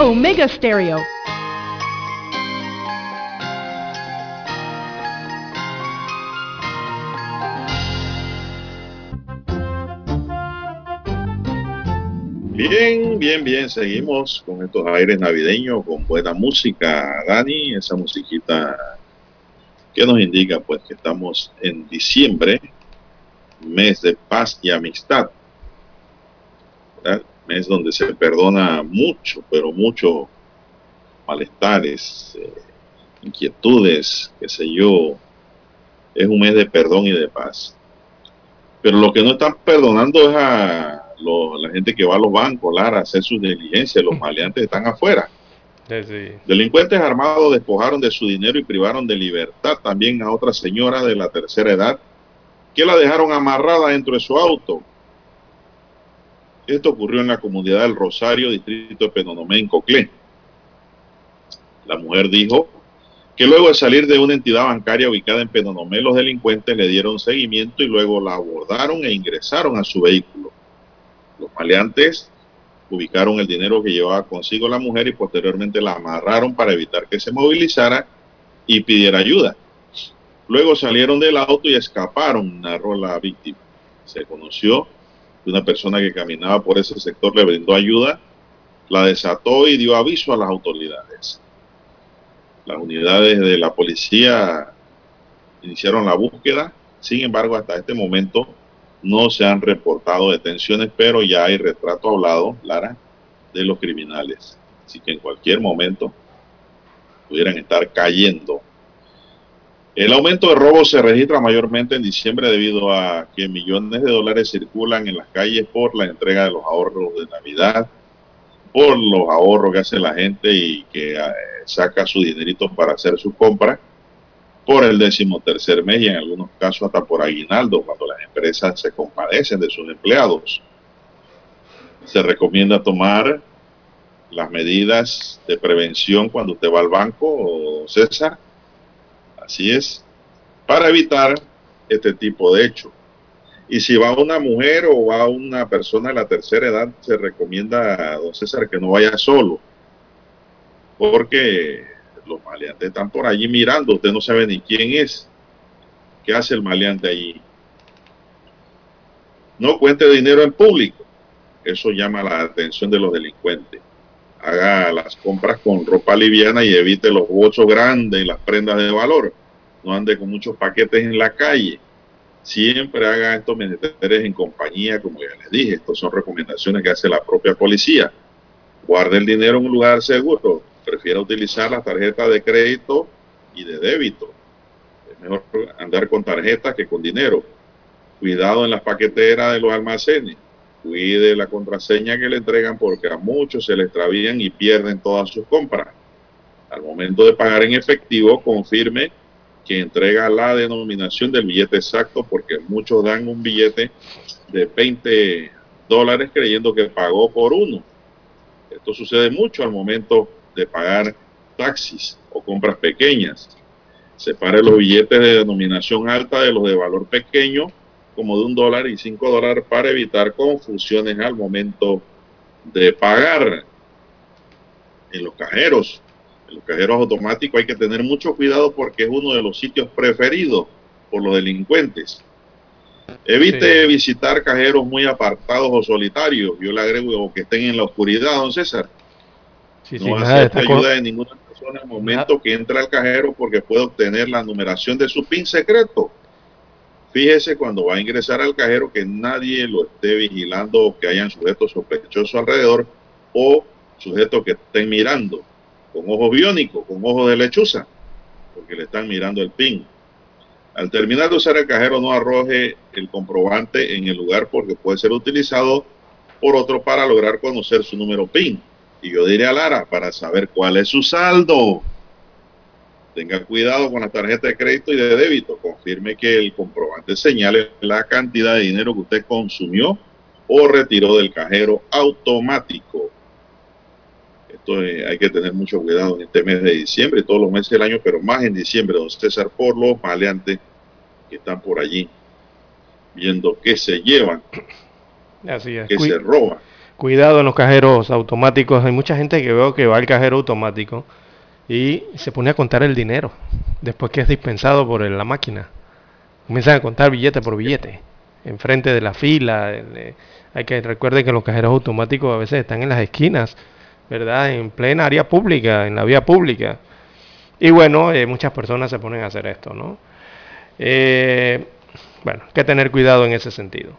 Omega Stereo. Bien, bien, bien, seguimos con estos aires navideños, con buena música, Dani, esa musiquita que nos indica pues que estamos en diciembre, mes de paz y amistad, mes donde se perdona mucho, pero mucho malestares, eh, inquietudes, qué sé yo, es un mes de perdón y de paz. Pero lo que no están perdonando es a la gente que va a los bancos, Lara, a hacer sus diligencias, los <laughs> maleantes están afuera. Delincuentes armados despojaron de su dinero y privaron de libertad también a otra señora de la tercera edad que la dejaron amarrada dentro de su auto. Esto ocurrió en la comunidad del Rosario, distrito de Penonomé, en Coclé. La mujer dijo que luego de salir de una entidad bancaria ubicada en Penonomé, los delincuentes le dieron seguimiento y luego la abordaron e ingresaron a su vehículo. Los maleantes ubicaron el dinero que llevaba consigo la mujer y posteriormente la amarraron para evitar que se movilizara y pidiera ayuda. Luego salieron del auto y escaparon, narró la víctima. Se conoció Una persona que caminaba por ese sector le brindó ayuda, la desató y dio aviso a las autoridades. Las unidades de la policía iniciaron la búsqueda, sin embargo, hasta este momento no se han reportado detenciones, pero ya hay retrato hablado, Lara, de los criminales. Así que en cualquier momento pudieran estar cayendo. El aumento de robos se registra mayormente en diciembre debido a que millones de dólares circulan en las calles por la entrega de los ahorros de Navidad, por los ahorros que hace la gente y que eh, saca su dinerito para hacer sus compras, por el décimo tercer mes y en algunos casos hasta por aguinaldo, cuando las empresas se compadecen de sus empleados. Se recomienda tomar las medidas de prevención cuando usted va al banco, César. Así es, para evitar este tipo de hecho. Y si va una mujer o va una persona de la tercera edad, se recomienda, don César, que no vaya solo, porque los maleantes están por allí mirando, usted no sabe ni quién es, qué hace el maleante allí. No cuente dinero en público, eso llama la atención de los delincuentes haga las compras con ropa liviana y evite los bolsos grandes y las prendas de valor. No ande con muchos paquetes en la calle. Siempre haga estos menesteres en compañía, como ya les dije. Estas son recomendaciones que hace la propia policía. Guarde el dinero en un lugar seguro. Prefiera utilizar las tarjetas de crédito y de débito. Es mejor andar con tarjetas que con dinero. Cuidado en las paqueteras de los almacenes cuide la contraseña que le entregan porque a muchos se le extravían y pierden todas sus compras. Al momento de pagar en efectivo, confirme que entrega la denominación del billete exacto porque muchos dan un billete de 20 dólares creyendo que pagó por uno. Esto sucede mucho al momento de pagar taxis o compras pequeñas. Separe los billetes de denominación alta de los de valor pequeño como de un dólar y cinco dólares para evitar confusiones al momento de pagar. En los cajeros, en los cajeros automáticos hay que tener mucho cuidado porque es uno de los sitios preferidos por los delincuentes. Evite visitar cajeros muy apartados o solitarios. Yo le agrego que estén en la oscuridad, don César. No acepte ayuda de ninguna persona el momento que entra al cajero porque puede obtener la numeración de su PIN secreto Fíjese cuando va a ingresar al cajero que nadie lo esté vigilando o que hayan sujetos sospechosos alrededor o sujetos que estén mirando con ojos biónicos, con ojos de lechuza, porque le están mirando el PIN. Al terminar de usar el cajero no arroje el comprobante en el lugar porque puede ser utilizado por otro para lograr conocer su número PIN. Y yo diré a Lara para saber cuál es su saldo. Tenga cuidado con la tarjeta de crédito y de débito. Confirme que el comprobante señale la cantidad de dinero que usted consumió o retiró del cajero automático. Esto hay que tener mucho cuidado en este mes de diciembre y todos los meses del año, pero más en diciembre, don César, por los maleantes que están por allí viendo qué se llevan, Así es. qué se roban. Cuidado en los cajeros automáticos. Hay mucha gente que veo que va al cajero automático y se pone a contar el dinero después que es dispensado por la máquina. Comienzan a contar billete por billete, enfrente de la fila. Eh, hay que recuerde que los cajeros automáticos a veces están en las esquinas, ¿verdad? En plena área pública, en la vía pública. Y bueno, eh, muchas personas se ponen a hacer esto, ¿no? Eh, bueno, hay que tener cuidado en ese sentido.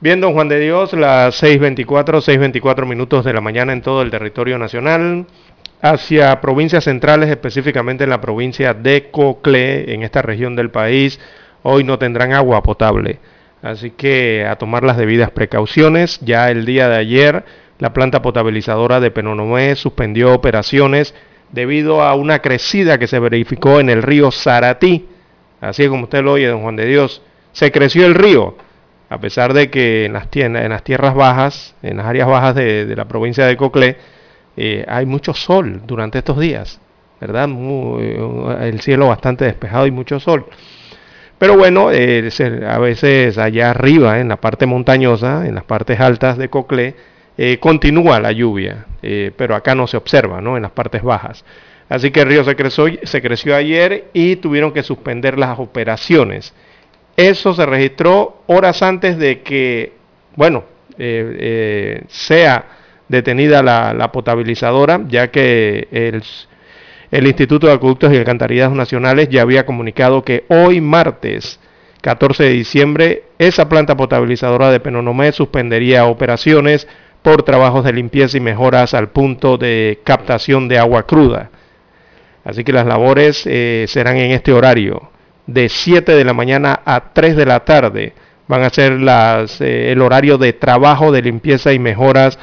Bien, don Juan de Dios, las 6.24, 6.24 minutos de la mañana en todo el territorio nacional hacia provincias centrales, específicamente en la provincia de Cocle, en esta región del país, hoy no tendrán agua potable. Así que a tomar las debidas precauciones. Ya el día de ayer, la planta potabilizadora de Penonomé suspendió operaciones debido a una crecida que se verificó en el río Saratí. Así como usted lo oye, don Juan de Dios, se creció el río, a pesar de que en las, tierras bajas, en las áreas bajas de, la provincia de Coclé, eh, hay mucho sol durante estos días, ¿verdad? Eh, el cielo bastante despejado y mucho sol. Pero bueno, eh, a veces allá arriba, en la parte montañosa, en las partes altas de Coclé, continúa la lluvia, pero acá no se observa, ¿no? En las partes bajas. Así que el río se se creció ayer y tuvieron que suspender las operaciones. Eso se registró horas antes de que bueno, sea detenida la, potabilizadora, ya que el, el Instituto de Acueductos y Alcantarillas Nacionales ya había comunicado que hoy martes 14 de diciembre esa planta potabilizadora de Penonomé suspendería operaciones por trabajos de limpieza y mejoras al punto de captación de agua cruda. Así que las labores eh, serán en este horario, de 7 de la mañana a 3 de la tarde. Van a ser las, eh, el horario de trabajo de limpieza y mejoras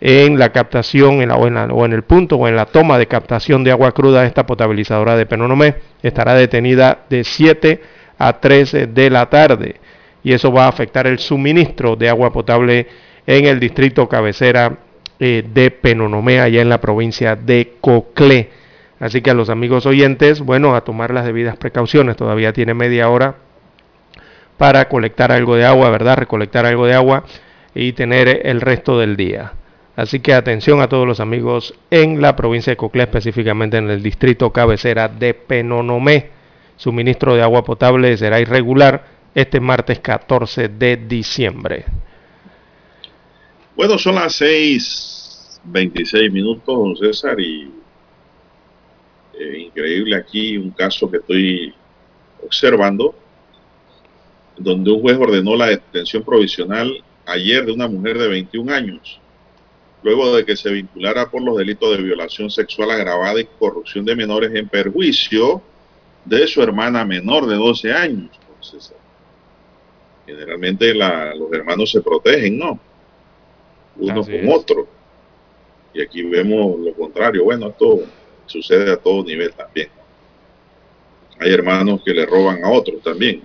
en la captación en la, o, en el punto o en la toma de captación de agua cruda. Esta potabilizadora de Penonomé estará detenida de 7 a 3 de la tarde y eso va a afectar el suministro de agua potable en el distrito cabecera eh, de Penonomé, allá en la provincia de Coclé. Así que a los amigos oyentes, bueno, a tomar las debidas precauciones. Todavía tiene media hora para colectar algo de agua, ¿verdad? Recolectar algo de agua y tener el resto del día. Así que atención a todos los amigos en la provincia de Coclé, específicamente en el distrito cabecera de Penonomé. Suministro de agua potable será irregular este martes 14 de diciembre. Bueno, son las 6:26 minutos, don César, y eh, increíble aquí un caso que estoy observando, donde un juez ordenó la detención provisional ayer de una mujer de 21 años, luego de que se vinculara por los delitos de violación sexual agravada y corrupción de menores en perjuicio de su hermana menor de 12 años. generalmente los hermanos se protegen, ¿no? Uno con otro. Y aquí vemos lo contrario. Bueno, esto sucede a todo nivel también. Hay hermanos que le roban a otros también,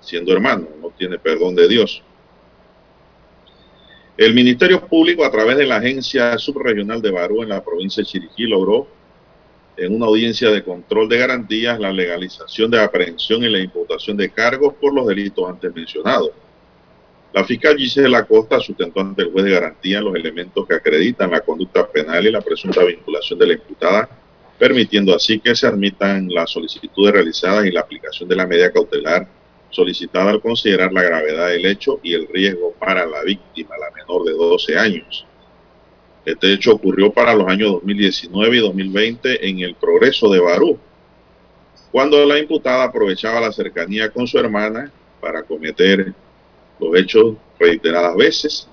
siendo hermanos, no tiene perdón de Dios. El Ministerio Público, a través de la Agencia Subregional de Barú en la provincia de Chiriquí, logró en una audiencia de control de garantías la legalización de aprehensión y la imputación de cargos por los delitos antes mencionados. La fiscal Gisela Costa sustentó ante el juez de garantía los elementos que acreditan la conducta penal y la presunta vinculación de la imputada permitiendo así que se admitan las solicitudes realizadas y la aplicación de la medida cautelar solicitada al considerar la gravedad del hecho y el riesgo para la víctima, la menor de 12 años. Este hecho ocurrió para los años 2019 y 2020 en el progreso de Barú, cuando la imputada aprovechaba la cercanía con su hermana para cometer los hechos reiteradas veces.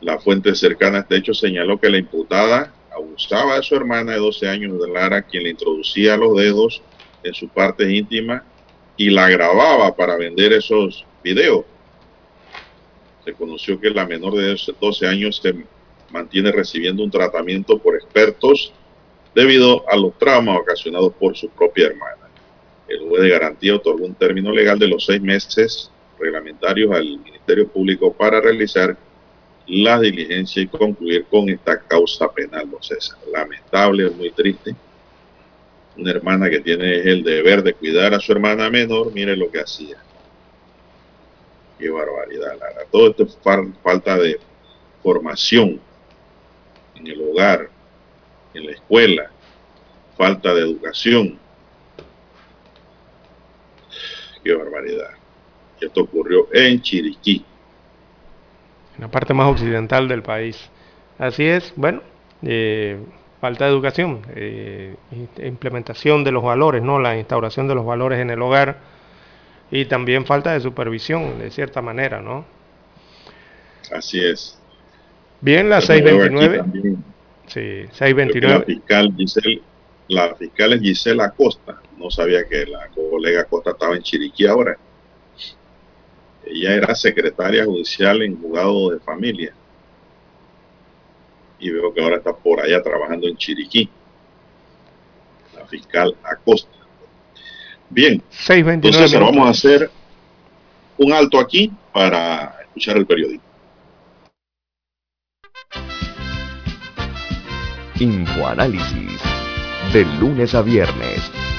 La fuente cercana a este hecho señaló que la imputada abusaba de su hermana de 12 años de Lara, quien le introducía los dedos en su parte íntima y la grababa para vender esos videos. Se conoció que la menor de 12 años se mantiene recibiendo un tratamiento por expertos debido a los traumas ocasionados por su propia hermana. El juez de garantía otorgó un término legal de los seis meses reglamentarios al Ministerio Público para realizar la diligencia y concluir con esta causa penal, no César. Lamentable, muy triste. Una hermana que tiene el deber de cuidar a su hermana menor, mire lo que hacía. Qué barbaridad, Lara. Todo esto es falta de formación en el hogar, en la escuela, falta de educación. Qué barbaridad. Esto ocurrió en Chiriquí la parte más occidental del país. Así es, bueno, eh, falta de educación, eh, implementación de los valores, ¿no? La instauración de los valores en el hogar y también falta de supervisión, de cierta manera, ¿no? Así es. Bien, la 629. Sí, 629. La fiscal, Giselle, la fiscal es Gisela Acosta. No sabía que la colega Acosta estaba en Chiriquí ahora. Ella era secretaria judicial en juzgado de familia. Y veo que ahora está por allá trabajando en Chiriquí. La fiscal Acosta. Bien. Entonces vamos a hacer un alto aquí para escuchar el periódico. Infoanálisis. De lunes a viernes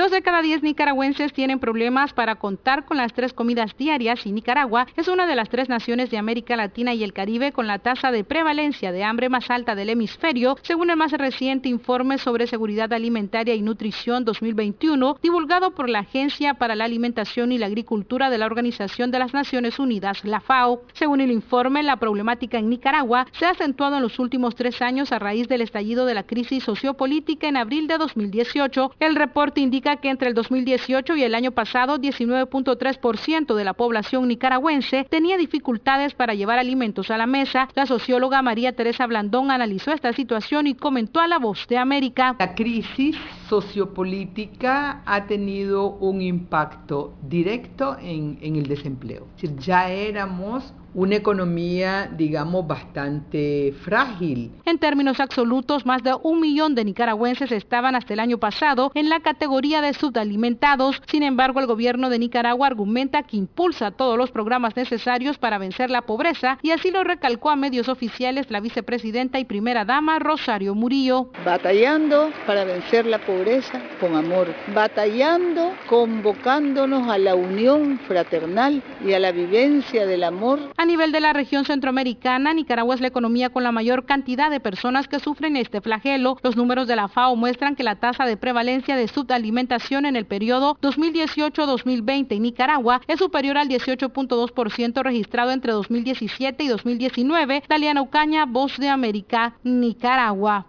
Dos de cada diez nicaragüenses tienen problemas para contar con las tres comidas diarias y Nicaragua es una de las tres naciones de América Latina y el Caribe con la tasa de prevalencia de hambre más alta del hemisferio, según el más reciente informe sobre seguridad alimentaria y nutrición 2021, divulgado por la Agencia para la Alimentación y la Agricultura de la Organización de las Naciones Unidas, la FAO. Según el informe, la problemática en Nicaragua se ha acentuado en los últimos tres años a raíz del estallido de la crisis sociopolítica en abril de 2018. El reporte indica que entre el 2018 y el año pasado 19.3% de la población nicaragüense tenía dificultades para llevar alimentos a la mesa. La socióloga María Teresa Blandón analizó esta situación y comentó a La Voz de América. La crisis sociopolítica ha tenido un impacto directo en, el desempleo. Ya éramos una economía, digamos, bastante frágil. En términos absolutos, más de un millón de nicaragüenses estaban hasta el año pasado en la categoría de subalimentados. Sin embargo, el gobierno de Nicaragua argumenta que impulsa todos los programas necesarios para vencer la pobreza y así lo recalcó a medios oficiales la vicepresidenta y primera dama Rosario Murillo. Batallando para vencer la pobreza con amor, batallando convocándonos a la unión fraternal y a la vivencia del amor a nivel de la región centroamericana, Nicaragua es la economía con la mayor cantidad de personas que sufren este flagelo. Los números de la FAO muestran que la tasa de prevalencia de subalimentación en el periodo 2018-2020 en Nicaragua es superior al 18.2% registrado entre 2017 y 2019. Daliana Ucaña, Voz de América, Nicaragua.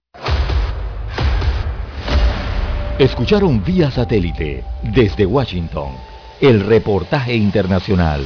Escucharon vía satélite desde Washington el reportaje internacional.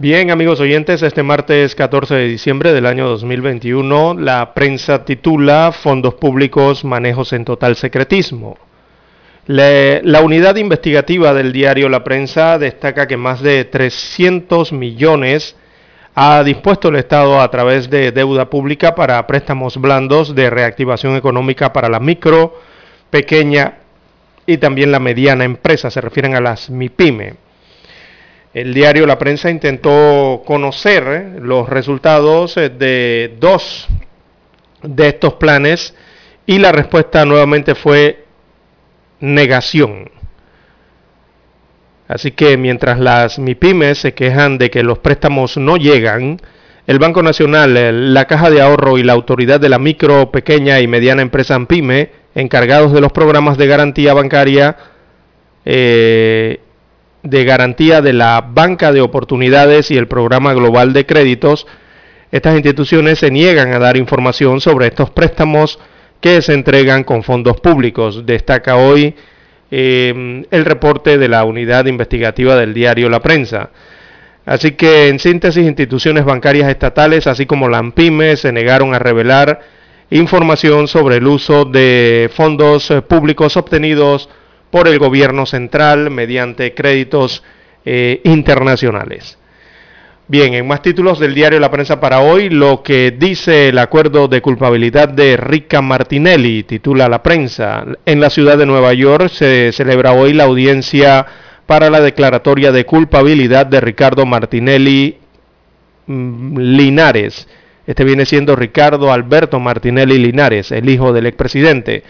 Bien, amigos oyentes, este martes 14 de diciembre del año 2021, la prensa titula Fondos Públicos, Manejos en Total Secretismo. La unidad investigativa del diario La Prensa destaca que más de 300 millones ha dispuesto el Estado a través de deuda pública para préstamos blandos de reactivación económica para la micro, pequeña y también la mediana empresa, se refieren a las MIPYME. El diario La Prensa intentó conocer eh, los resultados eh, de dos de estos planes y la respuesta nuevamente fue negación. Así que mientras las MIPIMES se quejan de que los préstamos no llegan, el Banco Nacional, la Caja de Ahorro y la Autoridad de la Micro, Pequeña y Mediana Empresa AMPIME, encargados de los programas de garantía bancaria, eh, de garantía de la Banca de Oportunidades y el Programa Global de Créditos, estas instituciones se niegan a dar información sobre estos préstamos que se entregan con fondos públicos. Destaca hoy eh, el reporte de la unidad investigativa del diario La Prensa. Así que, en síntesis, instituciones bancarias estatales, así como la AMPIME, se negaron a revelar información sobre el uso de fondos eh, públicos obtenidos por el gobierno central mediante créditos eh, internacionales. Bien, en más títulos del diario La Prensa para hoy, lo que dice el acuerdo de culpabilidad de Rica Martinelli, titula La Prensa. En la ciudad de Nueva York se celebra hoy la audiencia para la declaratoria de culpabilidad de Ricardo Martinelli mm, Linares. Este viene siendo Ricardo Alberto Martinelli Linares, el hijo del expresidente.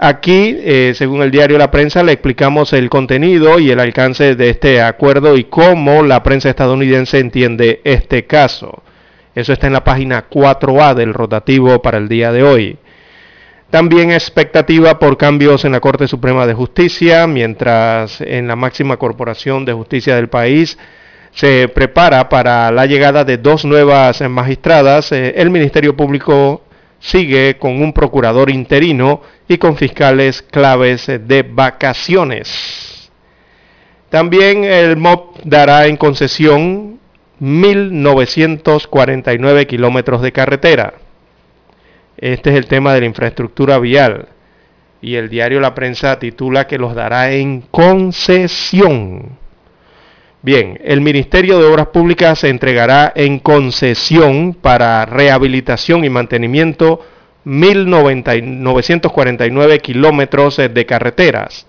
Aquí, eh, según el diario La Prensa, le explicamos el contenido y el alcance de este acuerdo y cómo la prensa estadounidense entiende este caso. Eso está en la página 4A del rotativo para el día de hoy. También expectativa por cambios en la Corte Suprema de Justicia, mientras en la máxima corporación de justicia del país se prepara para la llegada de dos nuevas magistradas. Eh, el Ministerio Público sigue con un procurador interino y con fiscales claves de vacaciones. También el MOP dará en concesión 1.949 kilómetros de carretera. Este es el tema de la infraestructura vial. Y el diario La Prensa titula que los dará en concesión. Bien, el Ministerio de Obras Públicas se entregará en concesión para rehabilitación y mantenimiento 1.949 kilómetros de carreteras.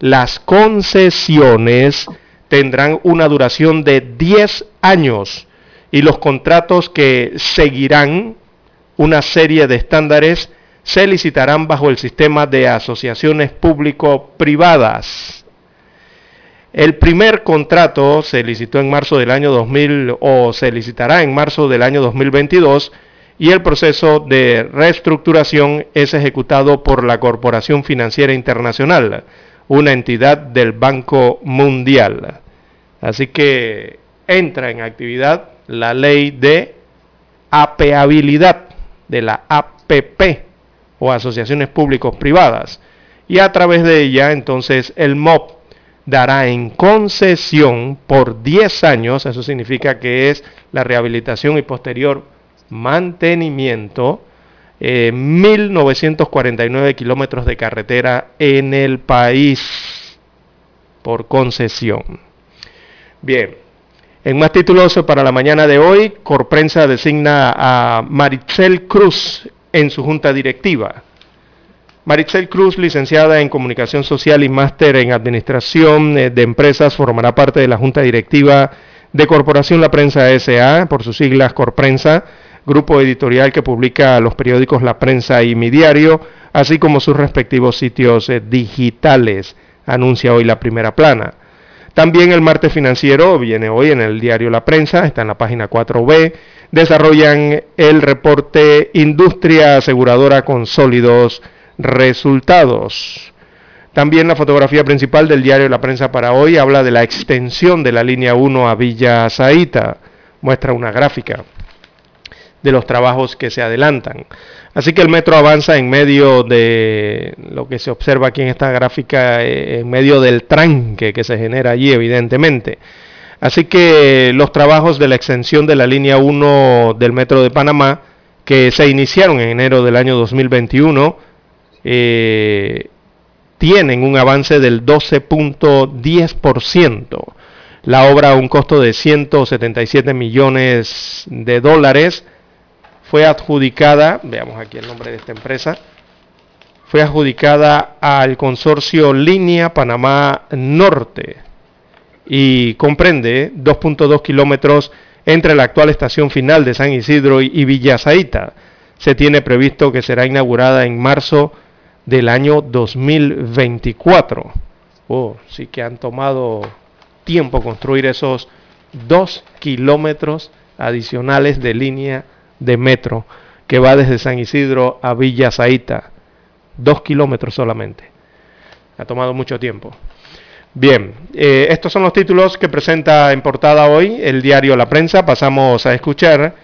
Las concesiones tendrán una duración de 10 años y los contratos que seguirán una serie de estándares se licitarán bajo el sistema de asociaciones público-privadas. El primer contrato se licitó en marzo del año 2000 o se licitará en marzo del año 2022 y el proceso de reestructuración es ejecutado por la Corporación Financiera Internacional, una entidad del Banco Mundial. Así que entra en actividad la ley de apeabilidad de la APP o asociaciones públicos privadas y a través de ella entonces el MOP dará en concesión por 10 años, eso significa que es la rehabilitación y posterior mantenimiento, 1.949 eh, kilómetros de carretera en el país por concesión. Bien, en más títulos para la mañana de hoy, Corprensa designa a Maritzel Cruz en su junta directiva. Maritzel Cruz, licenciada en Comunicación Social y máster en Administración eh, de Empresas, formará parte de la junta directiva de Corporación La Prensa S.A., por sus siglas Corprensa, grupo editorial que publica los periódicos La Prensa y Mi Diario, así como sus respectivos sitios eh, digitales, anuncia hoy la primera plana. También el martes financiero viene hoy en el diario La Prensa, está en la página 4B. Desarrollan el reporte Industria Aseguradora con sólidos resultados. También la fotografía principal del diario La Prensa para hoy habla de la extensión de la línea 1 a Villa Zaita. Muestra una gráfica de los trabajos que se adelantan. Así que el metro avanza en medio de lo que se observa aquí en esta gráfica, eh, en medio del tranque que se genera allí, evidentemente. Así que los trabajos de la extensión de la línea 1 del metro de Panamá, que se iniciaron en enero del año 2021, eh, tienen un avance del 12.10%. La obra a un costo de 177 millones de dólares fue adjudicada, veamos aquí el nombre de esta empresa, fue adjudicada al consorcio Línea Panamá Norte y comprende 2.2 kilómetros entre la actual estación final de San Isidro y Villa Zaita. Se tiene previsto que será inaugurada en marzo del año 2024. Oh, sí que han tomado tiempo construir esos dos kilómetros adicionales de línea de metro que va desde San Isidro a Villa Zaita. Dos kilómetros solamente. Ha tomado mucho tiempo. Bien, eh, estos son los títulos que presenta en portada hoy el diario La Prensa. Pasamos a escuchar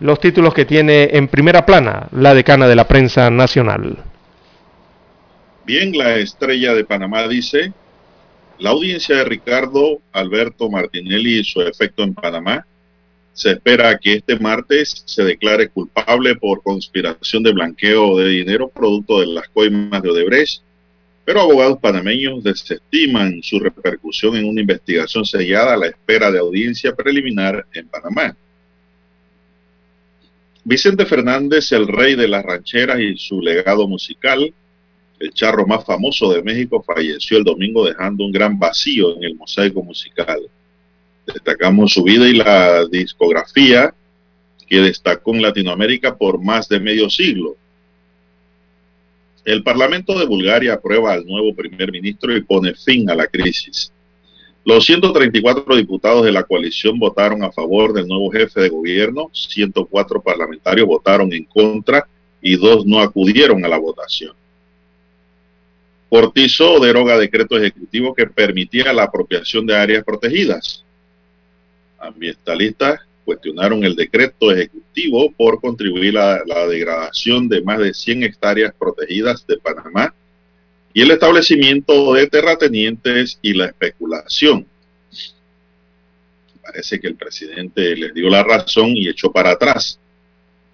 los títulos que tiene en primera plana la decana de la prensa nacional. Bien, la estrella de Panamá dice, la audiencia de Ricardo Alberto Martinelli y su efecto en Panamá se espera que este martes se declare culpable por conspiración de blanqueo de dinero producto de las coimas de Odebrecht, pero abogados panameños desestiman su repercusión en una investigación sellada a la espera de audiencia preliminar en Panamá. Vicente Fernández, el rey de las rancheras y su legado musical, el charro más famoso de México, falleció el domingo dejando un gran vacío en el mosaico musical. Destacamos su vida y la discografía que destacó en Latinoamérica por más de medio siglo. El Parlamento de Bulgaria aprueba al nuevo primer ministro y pone fin a la crisis. Los 134 diputados de la coalición votaron a favor del nuevo jefe de gobierno, 104 parlamentarios votaron en contra y dos no acudieron a la votación. Cortizo deroga decreto ejecutivo que permitía la apropiación de áreas protegidas. Ambientalistas cuestionaron el decreto ejecutivo por contribuir a la degradación de más de 100 hectáreas protegidas de Panamá y el establecimiento de terratenientes y la especulación. Parece que el presidente les dio la razón y echó para atrás,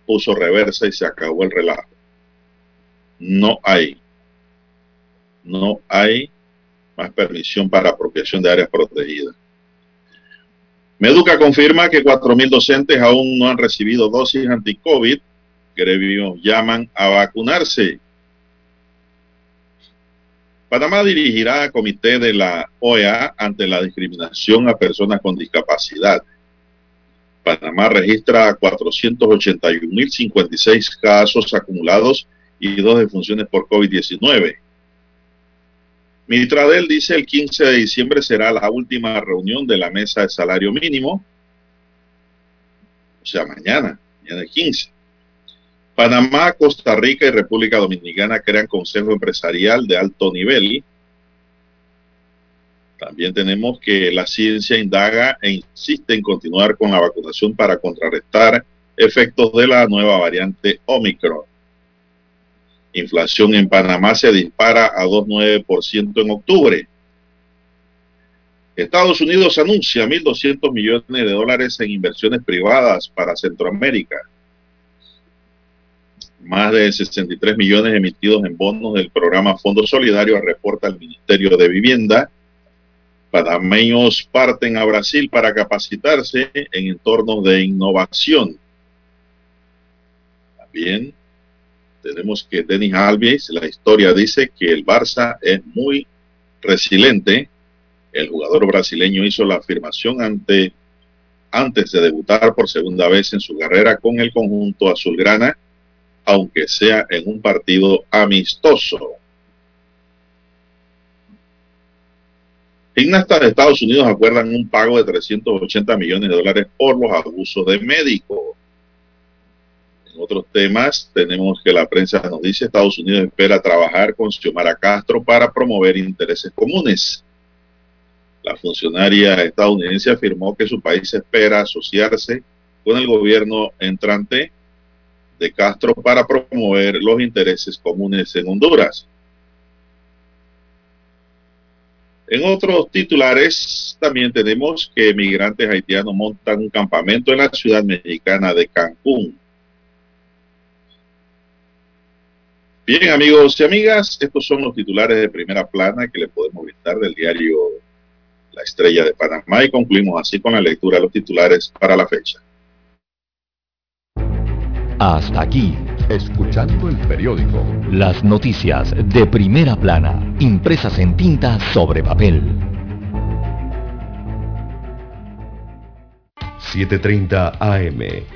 puso reversa y se acabó el relajo. No hay, no hay más permisión para apropiación de áreas protegidas. Meduca confirma que 4.000 docentes aún no han recibido dosis anti-COVID. Grevios llaman a vacunarse. Panamá dirigirá a comité de la OEA ante la discriminación a personas con discapacidad. Panamá registra 481.056 casos acumulados y dos defunciones por COVID-19. Mitradel dice el 15 de diciembre será la última reunión de la mesa de salario mínimo. O sea, mañana, mañana el 15. Panamá, Costa Rica y República Dominicana crean consejo empresarial de alto nivel. También tenemos que la ciencia indaga e insiste en continuar con la vacunación para contrarrestar efectos de la nueva variante Omicron. Inflación en Panamá se dispara a 2,9% en octubre. Estados Unidos anuncia 1.200 millones de dólares en inversiones privadas para Centroamérica. Más de 63 millones emitidos en bonos del programa Fondo Solidario, reporta el Ministerio de Vivienda. Panameños parten a Brasil para capacitarse en entornos de innovación. También tenemos que Denis Alves, la historia dice que el Barça es muy resiliente. El jugador brasileño hizo la afirmación ante, antes de debutar por segunda vez en su carrera con el conjunto azulgrana, aunque sea en un partido amistoso. Gimnastas de Estados Unidos acuerdan un pago de 380 millones de dólares por los abusos de médicos otros temas, tenemos que la prensa nos dice Estados Unidos espera trabajar con Xiomara Castro para promover intereses comunes. La funcionaria estadounidense afirmó que su país espera asociarse con el gobierno entrante de Castro para promover los intereses comunes en Honduras. En otros titulares también tenemos que migrantes haitianos montan un campamento en la ciudad mexicana de Cancún. Bien, amigos y amigas, estos son los titulares de primera plana que le podemos brindar del diario La Estrella de Panamá y concluimos así con la lectura de los titulares para la fecha. Hasta aquí, escuchando el periódico. Las noticias de primera plana, impresas en tinta sobre papel. 7.30 AM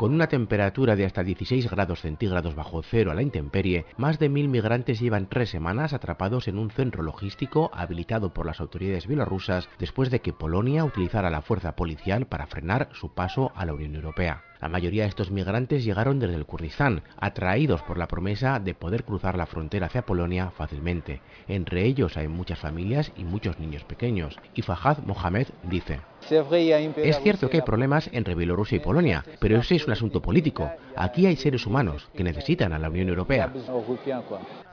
Con una temperatura de hasta 16 grados centígrados bajo cero a la intemperie, más de mil migrantes llevan tres semanas atrapados en un centro logístico habilitado por las autoridades bielorrusas después de que Polonia utilizara la fuerza policial para frenar su paso a la Unión Europea. La mayoría de estos migrantes llegaron desde el Kurdistán, atraídos por la promesa de poder cruzar la frontera hacia Polonia fácilmente. Entre ellos hay muchas familias y muchos niños pequeños. Y Fahad Mohamed dice, es cierto que hay problemas entre Bielorrusia y Polonia, pero ese es un asunto político. Aquí hay seres humanos que necesitan a la Unión Europea.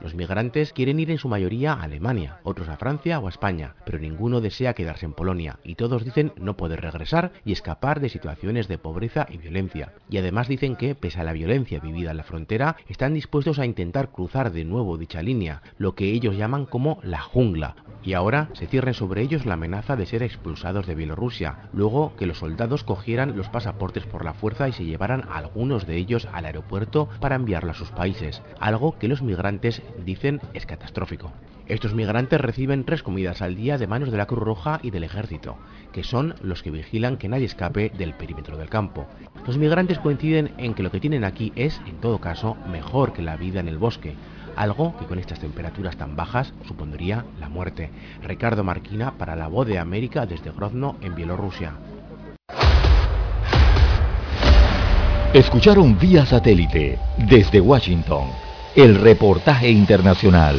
Los migrantes quieren ir en su mayoría a Alemania, otros a Francia o a España, pero ninguno desea quedarse en Polonia y todos dicen no poder regresar y escapar de situaciones de pobreza y violencia. Y además dicen que, pese a la violencia vivida en la frontera, están dispuestos a intentar cruzar de nuevo dicha línea, lo que ellos llaman como la jungla, y ahora se cierre sobre ellos la amenaza de ser expulsados de Bielorrusia, luego que los soldados cogieran los pasaportes por la fuerza y se llevaran algunos de ellos al aeropuerto para enviarlo a sus países, algo que los migrantes dicen es catastrófico. Estos migrantes reciben tres comidas al día de manos de la Cruz Roja y del Ejército, que son los que vigilan que nadie escape del perímetro del campo. Los migrantes coinciden en que lo que tienen aquí es, en todo caso, mejor que la vida en el bosque, algo que con estas temperaturas tan bajas supondría la muerte. Ricardo Marquina para la Voz de América desde Grozno en Bielorrusia. Escucharon vía satélite desde Washington el reportaje internacional.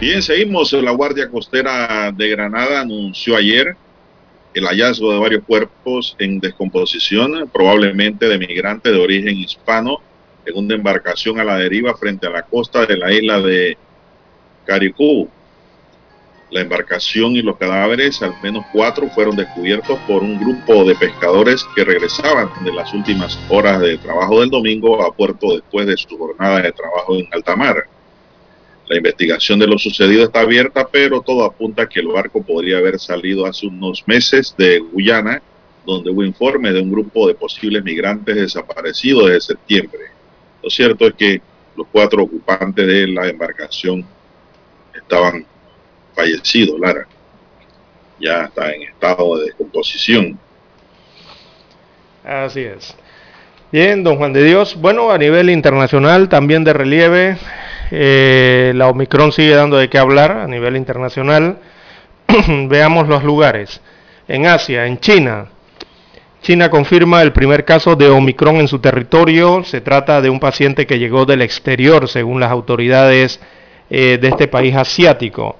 Bien, seguimos. La Guardia Costera de Granada anunció ayer el hallazgo de varios cuerpos en descomposición, probablemente de migrantes de origen hispano, en una embarcación a la deriva frente a la costa de la isla de Caricú. La embarcación y los cadáveres, al menos cuatro, fueron descubiertos por un grupo de pescadores que regresaban de las últimas horas de trabajo del domingo a puerto después de su jornada de trabajo en alta mar. La investigación de lo sucedido está abierta, pero todo apunta a que el barco podría haber salido hace unos meses de Guyana, donde hubo informe de un grupo de posibles migrantes desaparecidos desde septiembre. Lo cierto es que los cuatro ocupantes de la embarcación estaban fallecidos, Lara. Ya está en estado de descomposición. Así es. Bien, don Juan de Dios. Bueno, a nivel internacional, también de relieve, eh, la Omicron sigue dando de qué hablar a nivel internacional. <clears throat> Veamos los lugares. En Asia, en China. China confirma el primer caso de Omicron en su territorio. Se trata de un paciente que llegó del exterior, según las autoridades eh, de este país asiático.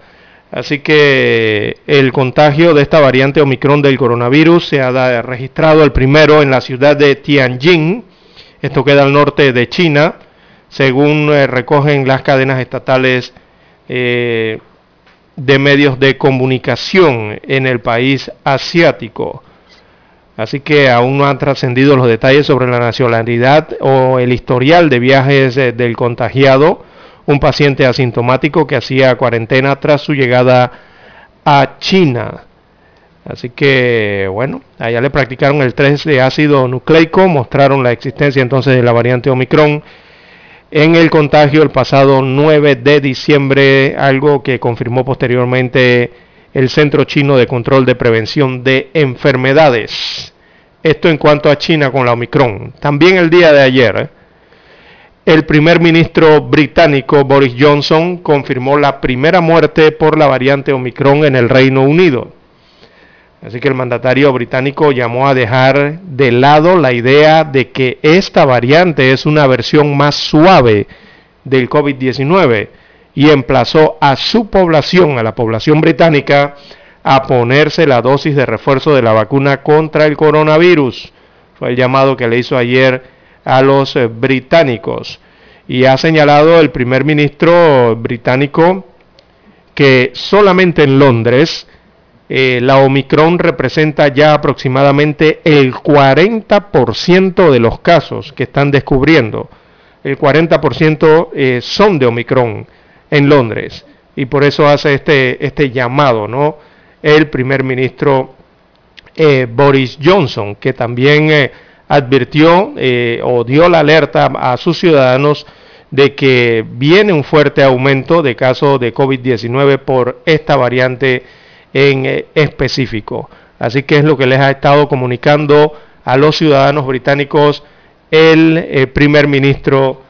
Así que el contagio de esta variante Omicron del coronavirus se ha registrado el primero en la ciudad de Tianjin. Esto queda al norte de China según eh, recogen las cadenas estatales eh, de medios de comunicación en el país asiático. Así que aún no han trascendido los detalles sobre la nacionalidad o el historial de viajes eh, del contagiado, un paciente asintomático que hacía cuarentena tras su llegada a China. Así que, bueno, allá le practicaron el test de ácido nucleico, mostraron la existencia entonces de la variante Omicron en el contagio el pasado 9 de diciembre, algo que confirmó posteriormente el Centro Chino de Control de Prevención de Enfermedades. Esto en cuanto a China con la Omicron. También el día de ayer, el primer ministro británico Boris Johnson confirmó la primera muerte por la variante Omicron en el Reino Unido. Así que el mandatario británico llamó a dejar de lado la idea de que esta variante es una versión más suave del COVID-19 y emplazó a su población, a la población británica, a ponerse la dosis de refuerzo de la vacuna contra el coronavirus. Fue el llamado que le hizo ayer a los eh, británicos. Y ha señalado el primer ministro británico que solamente en Londres eh, la Omicron representa ya aproximadamente el 40% de los casos que están descubriendo. El 40% eh, son de Omicron en Londres y por eso hace este, este llamado, ¿no? El primer ministro eh, Boris Johnson, que también advirtió o dio la alerta a sus ciudadanos de que viene un fuerte aumento de casos de COVID-19 por esta variante en eh, específico. Así que es lo que les ha estado comunicando a los ciudadanos británicos el eh, primer ministro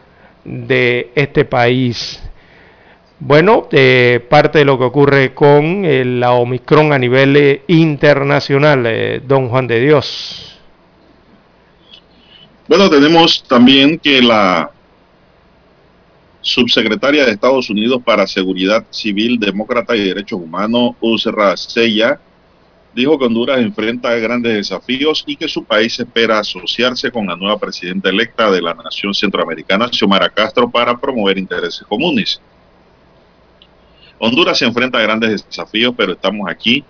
de este país. Bueno, eh, parte de lo que ocurre con la Omicron a nivel internacional, don Juan de Dios. Bueno, tenemos también que la subsecretaria de Estados Unidos para Seguridad Civil, Demócrata y Derechos Humanos, Usra Seya, dijo que Honduras enfrenta grandes desafíos y que su país espera asociarse con la nueva presidenta electa de la nación centroamericana, Xiomara Castro, para promover intereses comunes. Honduras se enfrenta a grandes desafíos, pero estamos aquí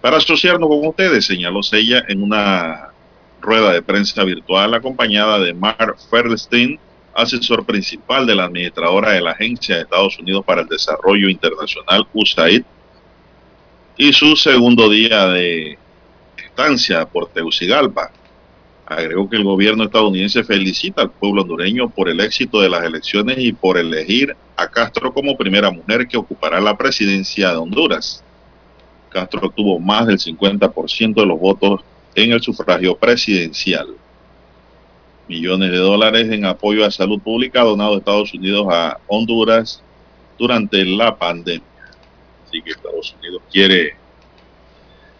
para asociarnos con ustedes, señaló Sella en una rueda de prensa virtual acompañada de Mark Ferlstein, asesor principal de la administradora de la Agencia de Estados Unidos para el Desarrollo Internacional, USAID, y su segundo día de estancia por Tegucigalpa. Agregó que el gobierno estadounidense felicita al pueblo hondureño por el éxito de las elecciones y por elegir a Castro como primera mujer que ocupará la presidencia de Honduras. Castro obtuvo más del 50% de los votos en el sufragio presidencial millones de dólares en apoyo a salud pública donado Estados Unidos a Honduras durante la pandemia. Así que Estados Unidos quiere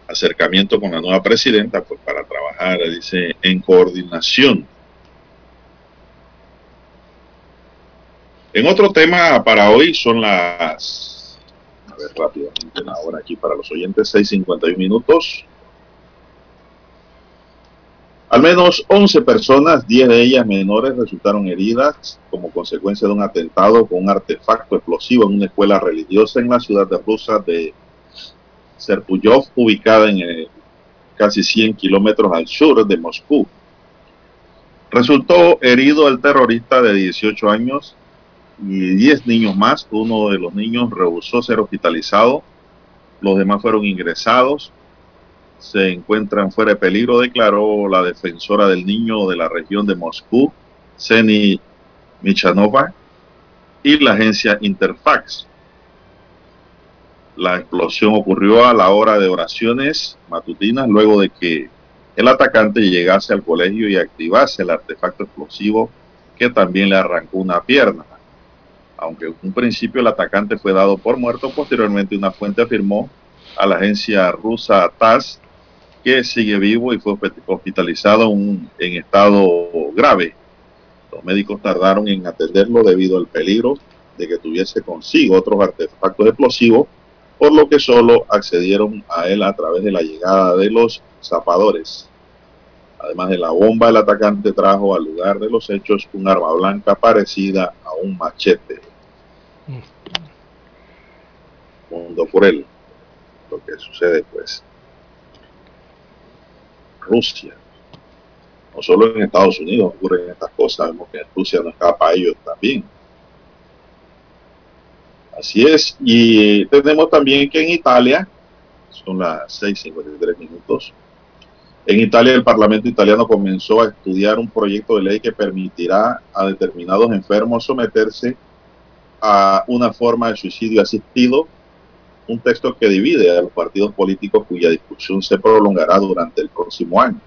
acercamiento con la nueva presidenta pues para trabajar, dice, en coordinación. En otro tema para hoy son las, a ver rápidamente, ahora aquí para los oyentes, 6.51 minutos. Al menos 11 personas, 10 de ellas menores, resultaron heridas como consecuencia de un atentado con un artefacto explosivo en una escuela religiosa en la ciudad de rusa de Serpuyov, ubicada en eh, casi 100 kilómetros al sur de Moscú. Resultó herido el terrorista de 18 años y 10 niños más. Uno de los niños rehusó ser hospitalizado. Los demás fueron ingresados se encuentran fuera de peligro, declaró la defensora del niño de la región de Moscú, Seni Michanova, y la agencia Interfax. La explosión ocurrió a la hora de oraciones matutinas luego de que el atacante llegase al colegio y activase el artefacto explosivo que también le arrancó una pierna. Aunque en un principio el atacante fue dado por muerto, posteriormente una fuente afirmó a la agencia rusa TASS que sigue vivo y fue hospitalizado en estado grave. Los médicos tardaron en atenderlo debido al peligro de que tuviese consigo otros artefactos explosivos, por lo que solo accedieron a él a través de la llegada de los zapadores. Además de la bomba, el atacante trajo al lugar de los hechos un arma blanca parecida a un machete. Mundo por él. Lo que sucede pues Rusia. No solo en Estados Unidos ocurren estas cosas, vemos que en Rusia no escapa a ellos también. Así es, y tenemos también que en Italia, son las 6.53 minutos, en Italia el Parlamento italiano comenzó a estudiar un proyecto de ley que permitirá a determinados enfermos someterse a una forma de suicidio asistido un texto que divide a los partidos políticos cuya discusión se prolongará durante el próximo año.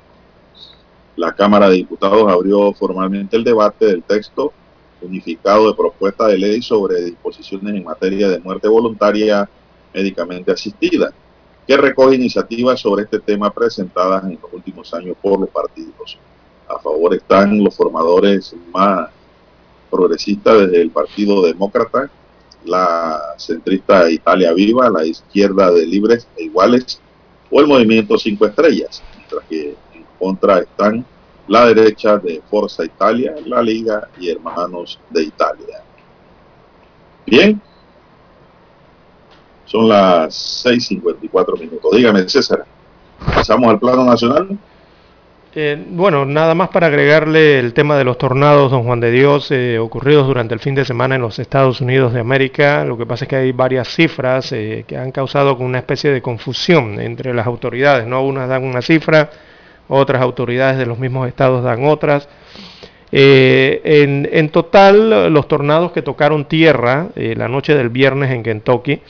La Cámara de Diputados abrió formalmente el debate del texto unificado de propuesta de ley sobre disposiciones en materia de muerte voluntaria médicamente asistida, que recoge iniciativas sobre este tema presentadas en los últimos años por los partidos. A favor están los formadores más progresistas desde el Partido Demócrata, la centrista Italia Viva, la izquierda de Libres e Iguales o el movimiento Cinco Estrellas, mientras que en contra están la derecha de Forza Italia, la Liga y Hermanos de Italia. Bien, Son las 6.54 minutos. Dígame, César, ¿pasamos al plano nacional? Eh, bueno, nada más para agregarle el tema de los tornados, don Juan de Dios, eh, ocurridos durante el fin de semana en los Estados Unidos de América. Lo que pasa es que hay varias cifras eh, que han causado una especie de confusión entre las autoridades. ¿no? Unas dan una cifra, otras autoridades de los mismos estados dan otras. En, en, total, los tornados que tocaron tierra la noche del viernes en Kentucky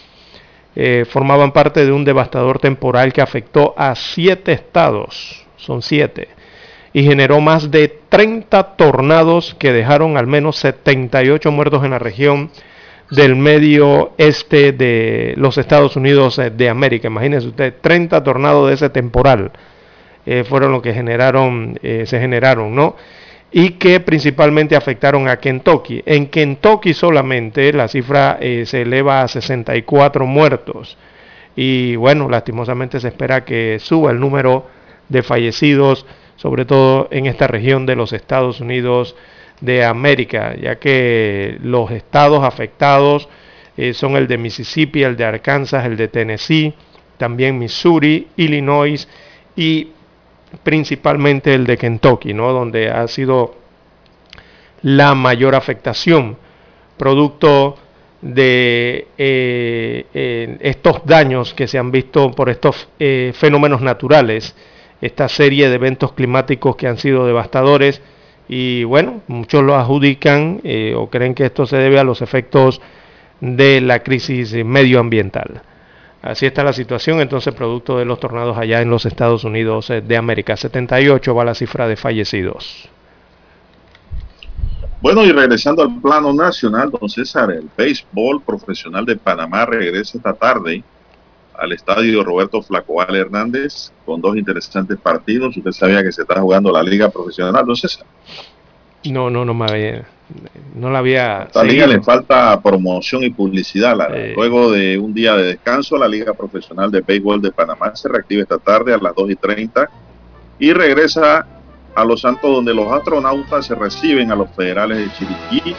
formaban parte de un devastador temporal que afectó a siete estados. Son siete y generó más de 30 tornados que dejaron al menos 78 muertos en la región del medio este de los Estados Unidos eh, de América. Imagínense usted, 30 tornados de ese temporal eh, fueron los que generaron, eh, se generaron, ¿no? Y que principalmente afectaron a Kentucky. En Kentucky solamente la cifra se eleva a 64 muertos. Y bueno, lastimosamente se espera que suba el número de fallecidos sobre todo en esta región de los Estados Unidos de América, ya que los estados afectados eh, son el de Mississippi, el de Arkansas, el de Tennessee, también Missouri, Illinois y principalmente el de Kentucky, ¿no? donde ha sido la mayor afectación, producto de eh, estos daños que se han visto por estos eh, fenómenos naturales esta serie de eventos climáticos que han sido devastadores y bueno, muchos lo adjudican eh, o creen que esto se debe a los efectos de la crisis medioambiental. Así está la situación entonces producto de los tornados allá en los Estados Unidos eh, de América. 78 va la cifra de fallecidos. Bueno, y regresando al plano nacional, don César, el béisbol profesional de Panamá regresa esta tarde al estadio Roberto Flacoal Hernández con dos interesantes partidos. Usted sabía que se está jugando la liga profesional, ¿no César? No, no, no me había, no la había. A la liga le falta promoción y publicidad. Luego de un día de descanso, la Liga Profesional de Béisbol de Panamá se reactiva esta tarde a las 2 y 30 y regresa a Los Santos, donde los astronautas se reciben a los federales de Chiriquí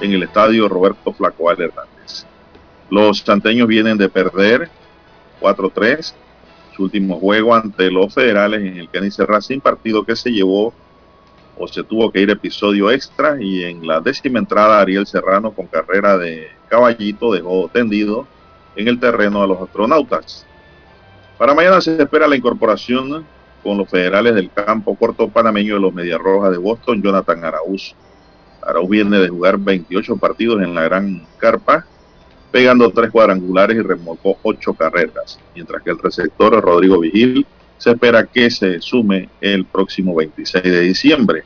en el estadio Roberto Flacoal Hernández. Los santeños vienen de perder 4-3. Su último juego ante los federales en el Kenny Racing, partido que se llevó o se tuvo que ir episodio extra y en la décima entrada Ariel Serrano con carrera de caballito dejó tendido en el terreno a los astronautas. Para mañana se espera la incorporación con los federales del campo corto panameño de los Medias Rojas de Boston, Jonathan Araúz. Araúz viene de jugar 28 partidos en la Gran Carpa pegando tres cuadrangulares y remolcó ocho carreras, mientras que el receptor Rodrigo Vigil se espera que se sume el próximo 26 de diciembre.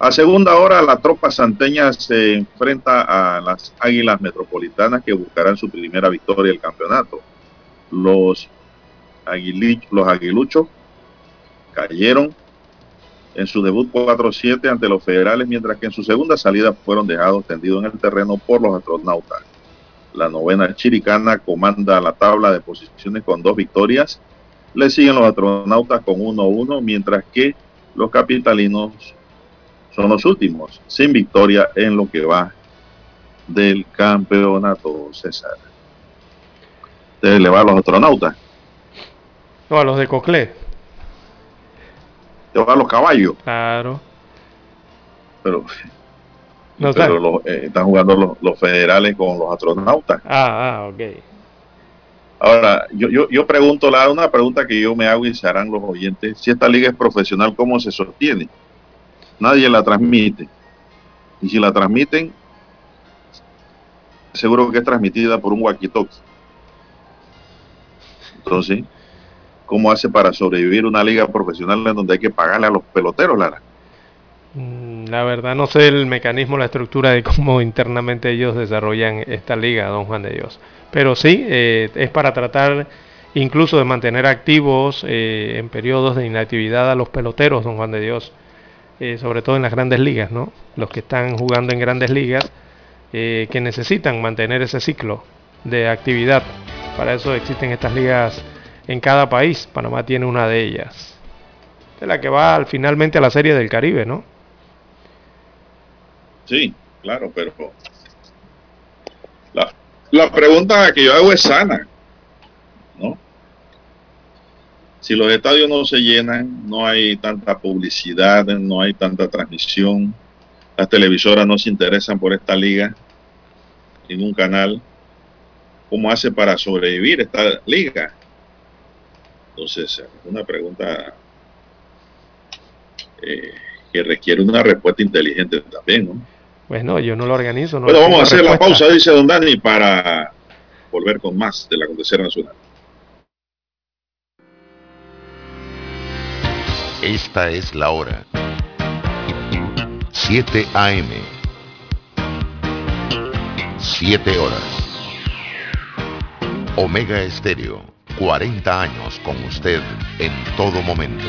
A segunda hora, la tropa santeña se enfrenta a las Águilas Metropolitanas que buscarán su primera victoria del campeonato. Los, los aguiluchos cayeron en su debut 4-7 ante los federales, mientras que en su segunda salida fueron dejados tendidos en el terreno por los astronautas. La novena chiricana comanda la tabla de posiciones con dos victorias. Le siguen los astronautas con 1-1, mientras que los capitalinos son los últimos, sin victoria en lo que va del campeonato, César. Usted le va a los astronautas. No, a los de Coclé. Te va a los caballos. Claro. Pero pero eh, están jugando los, federales con los astronautas. Ah, ah, ok. Ahora, yo, yo, yo pregunto, la, una pregunta que yo me hago y se harán los oyentes, si esta liga es profesional, ¿cómo se sostiene? Nadie la transmite. Y si la transmiten, seguro que es transmitida por un walkie-talkie. Entonces, ¿cómo hace para sobrevivir una liga profesional en donde hay que pagarle a los peloteros, Lara? La verdad no sé el mecanismo, la estructura de cómo internamente ellos desarrollan esta liga, don Juan de Dios. Pero sí, eh, es para tratar incluso de mantener activos eh, en periodos de inactividad a los peloteros, don Juan de Dios. Eh, sobre todo en las grandes ligas, ¿no? Los que están jugando en grandes ligas, que necesitan mantener ese ciclo de actividad. Para eso existen estas ligas en cada país. Panamá tiene una de ellas. De la que va finalmente a la Serie del Caribe, ¿no? Sí, claro, pero La pregunta que yo hago es sana, ¿no? Si los estadios no se llenan, no hay tanta publicidad, no hay tanta transmisión, las televisoras no se interesan por esta liga, ningún canal, ¿cómo hace para sobrevivir esta liga? Entonces, una pregunta eh, que requiere una respuesta inteligente también, ¿no? Bueno, yo no lo organizo. No bueno, vamos a hacer la pausa, dice Don Dani, para volver con más del acontecer nacional. Esta es la hora. 7 AM. 7 horas. Omega Estéreo, 40 años con usted en todo momento.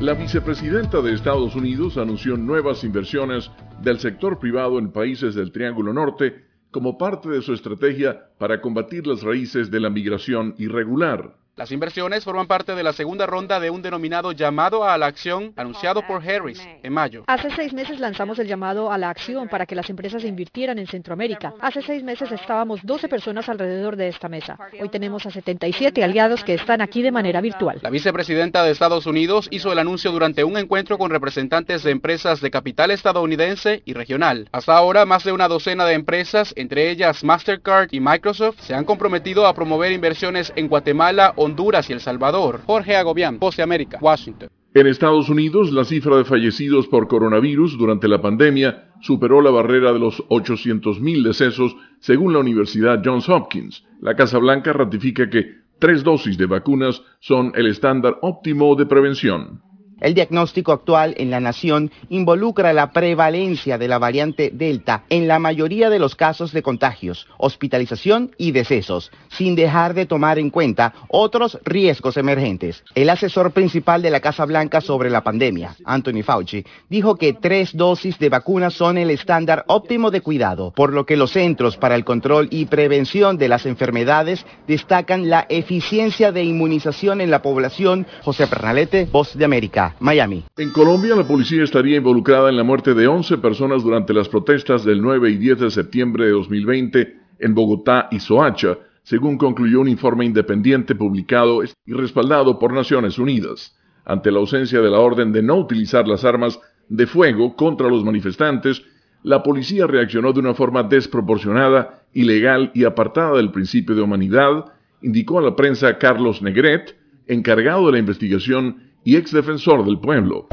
La vicepresidenta de Estados Unidos anunció nuevas inversiones del sector privado en países del Triángulo Norte como parte de su estrategia para combatir las raíces de la migración irregular. Las inversiones forman parte de la segunda ronda de un denominado llamado a la acción anunciado por Harris en mayo. Hace seis meses lanzamos el llamado a la acción para que las empresas invirtieran en Centroamérica. Hace seis meses estábamos 12 personas alrededor de esta mesa. Hoy tenemos a 77 aliados que están aquí de manera virtual. La vicepresidenta de Estados Unidos hizo el anuncio durante un encuentro con representantes de empresas de capital estadounidense y regional. Hasta ahora, más de una docena de empresas, entre ellas Mastercard y Microsoft, se han comprometido a promover inversiones en Guatemala, Honduras y El Salvador. Jorge Agobián, Voz de América, Washington. En Estados Unidos, la cifra de fallecidos por coronavirus durante la pandemia superó la barrera de los 800.000 decesos, según la Universidad Johns Hopkins. La Casa Blanca ratifica que tres dosis de vacunas son el estándar óptimo de prevención. El diagnóstico actual en la nación involucra la prevalencia de la variante Delta en la mayoría de los casos de contagios, hospitalización y decesos, sin dejar de tomar en cuenta otros riesgos emergentes. El asesor principal de la Casa Blanca sobre la pandemia, Anthony Fauci, dijo que tres dosis de vacunas son el estándar óptimo de cuidado, por lo que los Centros para el Control y Prevención de las Enfermedades destacan la eficiencia de inmunización en la población. José Pernalete, Voz de América. Miami. En Colombia, la policía estaría involucrada en la muerte de 11 personas durante las protestas del 9 y 10 de septiembre de 2020 en Bogotá y Soacha, según concluyó un informe independiente publicado y respaldado por Naciones Unidas. Ante la ausencia de la orden de no utilizar las armas de fuego contra los manifestantes, la policía reaccionó de una forma desproporcionada, ilegal y apartada del principio de humanidad, indicó a la prensa Carlos Negret, encargado de la investigación y ex defensor del pueblo.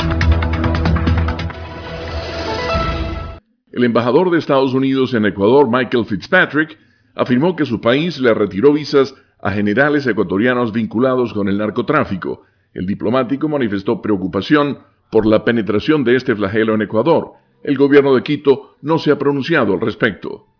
El embajador de Estados Unidos en Ecuador, Michael Fitzpatrick, afirmó que su país le retiró visas a generales ecuatorianos vinculados con el narcotráfico. El diplomático manifestó preocupación por la penetración de este flagelo en Ecuador. El gobierno de Quito no se ha pronunciado al respecto.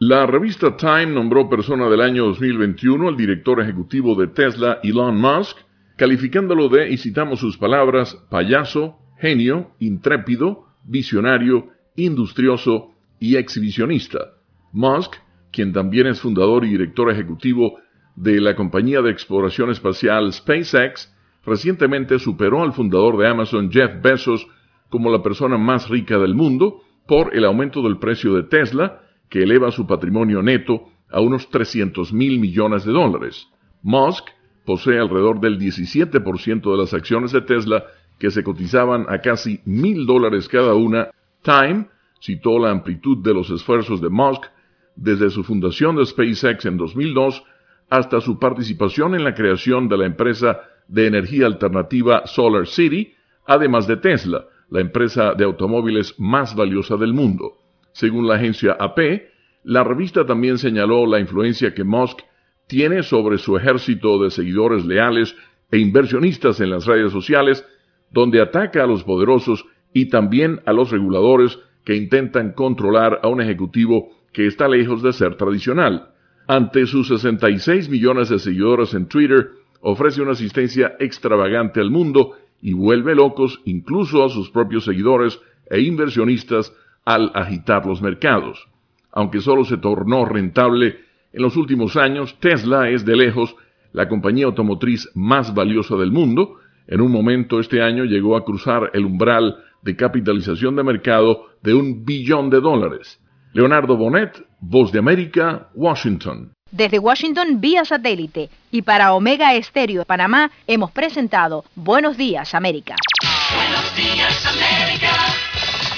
La revista Time nombró persona del año 2021 al director ejecutivo de Tesla, Elon Musk, calificándolo de, y citamos sus palabras, payaso, genio, intrépido, visionario, industrioso y exhibicionista. Musk, quien también es fundador y director ejecutivo de la compañía de exploración espacial SpaceX, recientemente superó al fundador de Amazon Jeff Bezos como la persona más rica del mundo por el aumento del precio de Tesla, que eleva su patrimonio neto a unos 300 mil millones de dólares. Musk posee alrededor del 17% de las acciones de Tesla que se cotizaban a casi mil dólares cada una. Time citó la amplitud de los esfuerzos de Musk desde su fundación de SpaceX en 2002 hasta su participación en la creación de la empresa de energía alternativa Solar City, además de Tesla, la empresa de automóviles más valiosa del mundo. Según la agencia AP, la revista también señaló la influencia que Musk tiene sobre su ejército de seguidores leales e inversionistas en las redes sociales, donde ataca a los poderosos y también a los reguladores que intentan controlar a un ejecutivo que está lejos de ser tradicional. Ante sus 66 millones de seguidores en Twitter, ofrece una asistencia extravagante al mundo y vuelve locos incluso a sus propios seguidores e inversionistas al agitar los mercados. Aunque solo se tornó rentable en los últimos años, Tesla es de lejos la compañía automotriz más valiosa del mundo. En un momento este año llegó a cruzar el umbral de capitalización de mercado de un billón de dólares. Leonardo Bonet, Voz de América, Washington. Desde Washington vía satélite y para Omega Estéreo de Panamá hemos presentado Buenos Días América. Buenos días, América.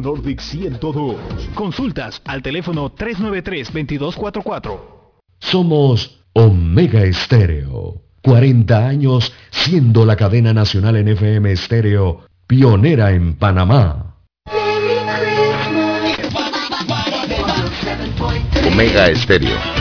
Nordic 102. Consultas al teléfono 393-2244. Somos Omega Estéreo. 40 años siendo la cadena nacional en FM Estéreo, pionera en Panamá. Omega Estéreo.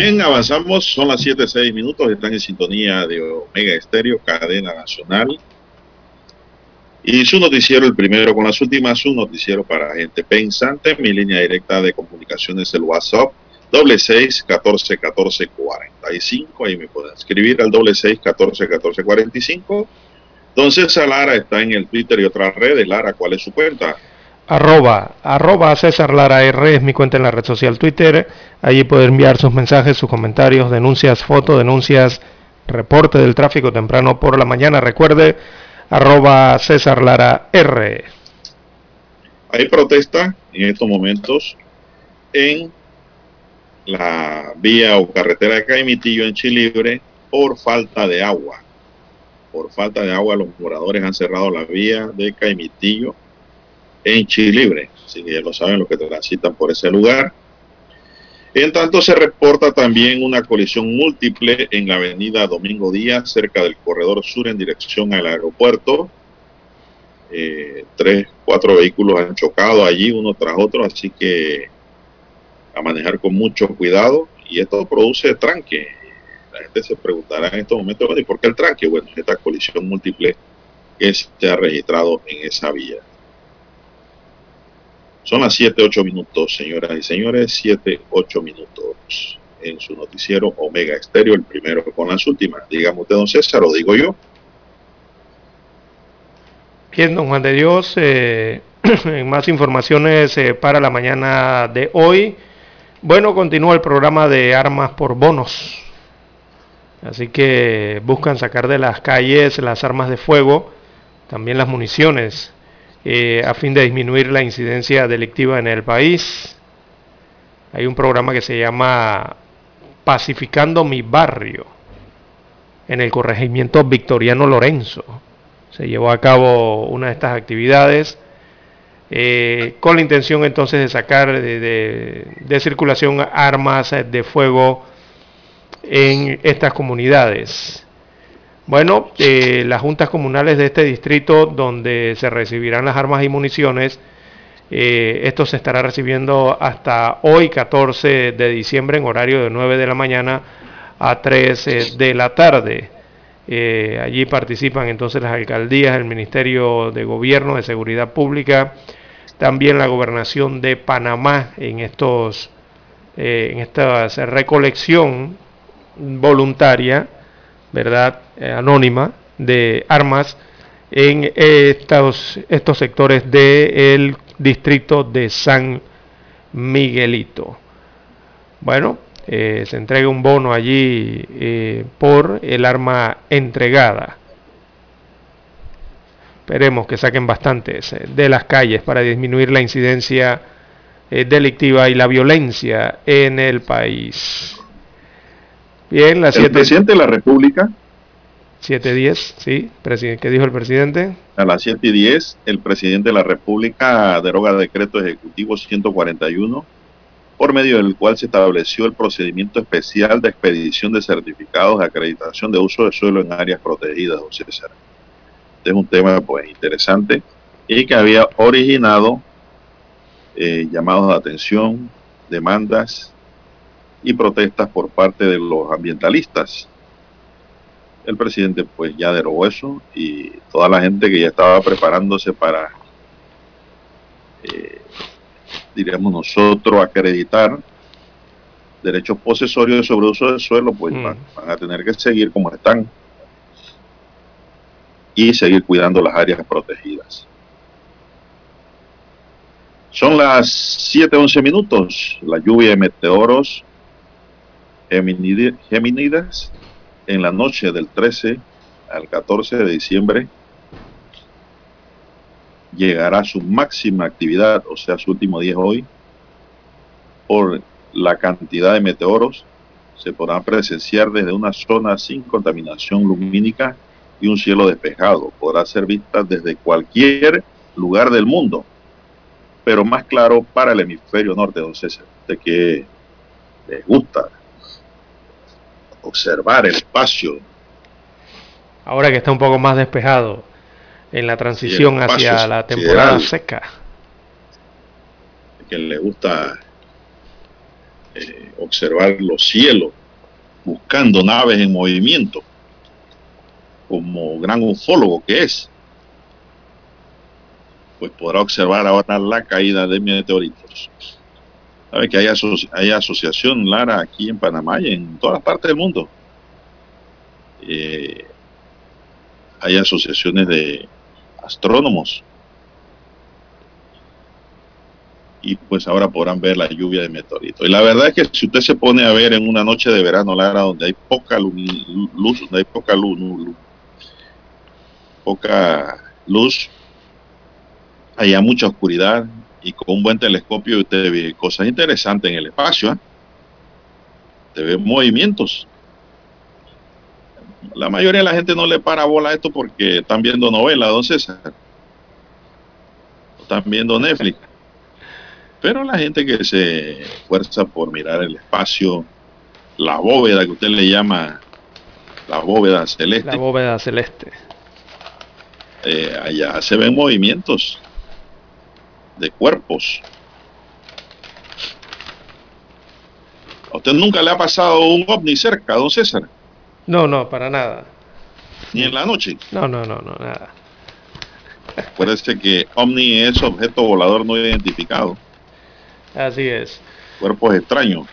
Bien, avanzamos, son las 7.06 minutos, están en sintonía de Omega Estéreo, cadena nacional. Y su noticiero, el primero con las últimas, su noticiero para gente pensante. Mi línea directa de comunicación es el WhatsApp, doble seis catorce catorce cuarenta y cinco. Ahí me pueden escribir al doble seis catorce catorce cuarenta y cinco. Entonces, Lara está en el Twitter y otras redes. Lara, ¿cuál es su cuenta? Arroba, arroba César Lara R es mi cuenta en la red social Twitter. Allí puede enviar sus mensajes, sus comentarios, denuncias, fotos, denuncias, reporte del tráfico temprano por la mañana. Recuerde, arroba César Lara R. Hay protesta en estos momentos en la vía o carretera de Caimitillo en Chilibre por falta de agua. Por falta de agua los moradores han cerrado la vía de Caimitillo en Chilibre. Así que ya lo saben los que transitan por ese lugar. En tanto se reporta también una colisión múltiple en la avenida Domingo Díaz, cerca del corredor sur en dirección al aeropuerto. Eh, tres, cuatro vehículos han chocado allí uno tras otro, así que a manejar con mucho cuidado y esto produce tranque. La gente se preguntará en estos momentos, bueno, ¿y por qué el tranque? Bueno, esta colisión múltiple que se ha registrado en esa vía. Son las 7, 8 minutos, señoras y señores, 7, 8 minutos en su noticiero Omega Estéreo, el primero con las últimas. Dígame usted, don César, lo digo yo. Bien, don Juan de Dios, eh, <clears throat> más informaciones eh, para la mañana de hoy. Bueno, continúa el programa de armas por bonos. Así que buscan sacar de las calles las armas de fuego, también las municiones, eh, a fin de disminuir la incidencia delictiva en el país. Hay un programa que se llama Pacificando mi barrio en el corregimiento Victoriano Lorenzo. Se llevó a cabo una de estas actividades eh, con la intención entonces de sacar de, circulación armas de fuego en estas comunidades. Bueno, eh, las juntas comunales de este distrito donde se recibirán las armas y municiones, eh, esto se estará recibiendo hasta hoy 14 de diciembre en horario de 9 de la mañana a 3 eh, de la tarde. Eh, allí participan entonces las alcaldías, el Ministerio de Gobierno de Seguridad Pública, también la gobernación de Panamá en estos en esta recolección voluntaria, ¿verdad? anónima de armas en estos, estos sectores del distrito de San Miguelito. Bueno, eh, se entrega un bono allí eh, por el arma entregada. Esperemos que saquen bastantes eh, de las calles para disminuir la incidencia delictiva y la violencia en el país. Bien, la El presidente de la República 7.10, sí, ¿qué dijo el presidente? A las 7 y 10, el presidente de la República deroga decreto ejecutivo 141, por medio del cual se estableció el procedimiento especial de expedición de certificados de acreditación de uso de suelo en áreas protegidas, José Este es un tema pues interesante y que había originado eh, llamados de atención, demandas y protestas por parte de los ambientalistas el presidente pues ya derogó eso y toda la gente que ya estaba preparándose para, eh, diríamos nosotros, acreditar derechos posesorios sobre uso del suelo, pues van, van, a tener que seguir como están y seguir cuidando las áreas protegidas. Son las 7.11 minutos. La lluvia de meteoros geminidas en la noche del 13 al 14 de diciembre llegará a su máxima actividad, o sea, su último día hoy, por la cantidad de meteoros se podrán presenciar desde una zona sin contaminación lumínica y un cielo despejado. Podrá ser vista desde cualquier lugar del mundo, pero más claro para el hemisferio norte, don de que les gusta observar el espacio. Ahora que está un poco más despejado en la transición hacia la temporada seca. Que le gusta eh, observar los cielos, buscando naves en movimiento, como gran ufólogo que es, pues podrá observar ahora la caída de meteoritos. Sabe que hay, asociación Lara aquí en Panamá y en todas partes del mundo. Eh, hay asociaciones de astrónomos. Y pues ahora podrán ver la lluvia de meteoritos. Y la verdad es que si usted se pone a ver en una noche de verano, Lara, donde hay poca luz, donde hay poca luz, luz poca luz, hay mucha oscuridad, y con un buen telescopio usted ve cosas interesantes en el espacio. ¿eh? Usted ve movimientos. La mayoría de la gente no le para bola a esto porque están viendo novelas, don César. Están viendo Netflix. Pero la gente que se esfuerza por mirar el espacio, la bóveda que usted le llama la bóveda celeste. La bóveda celeste. Eh, allá se ven movimientos de cuerpos. ¿A usted nunca le ha pasado un ovni cerca, don César? No, no, para nada. ¿Ni en la noche? No, no, no, no, nada. Acuérdese que ovni es objeto volador no identificado. Así es. Cuerpos extraños.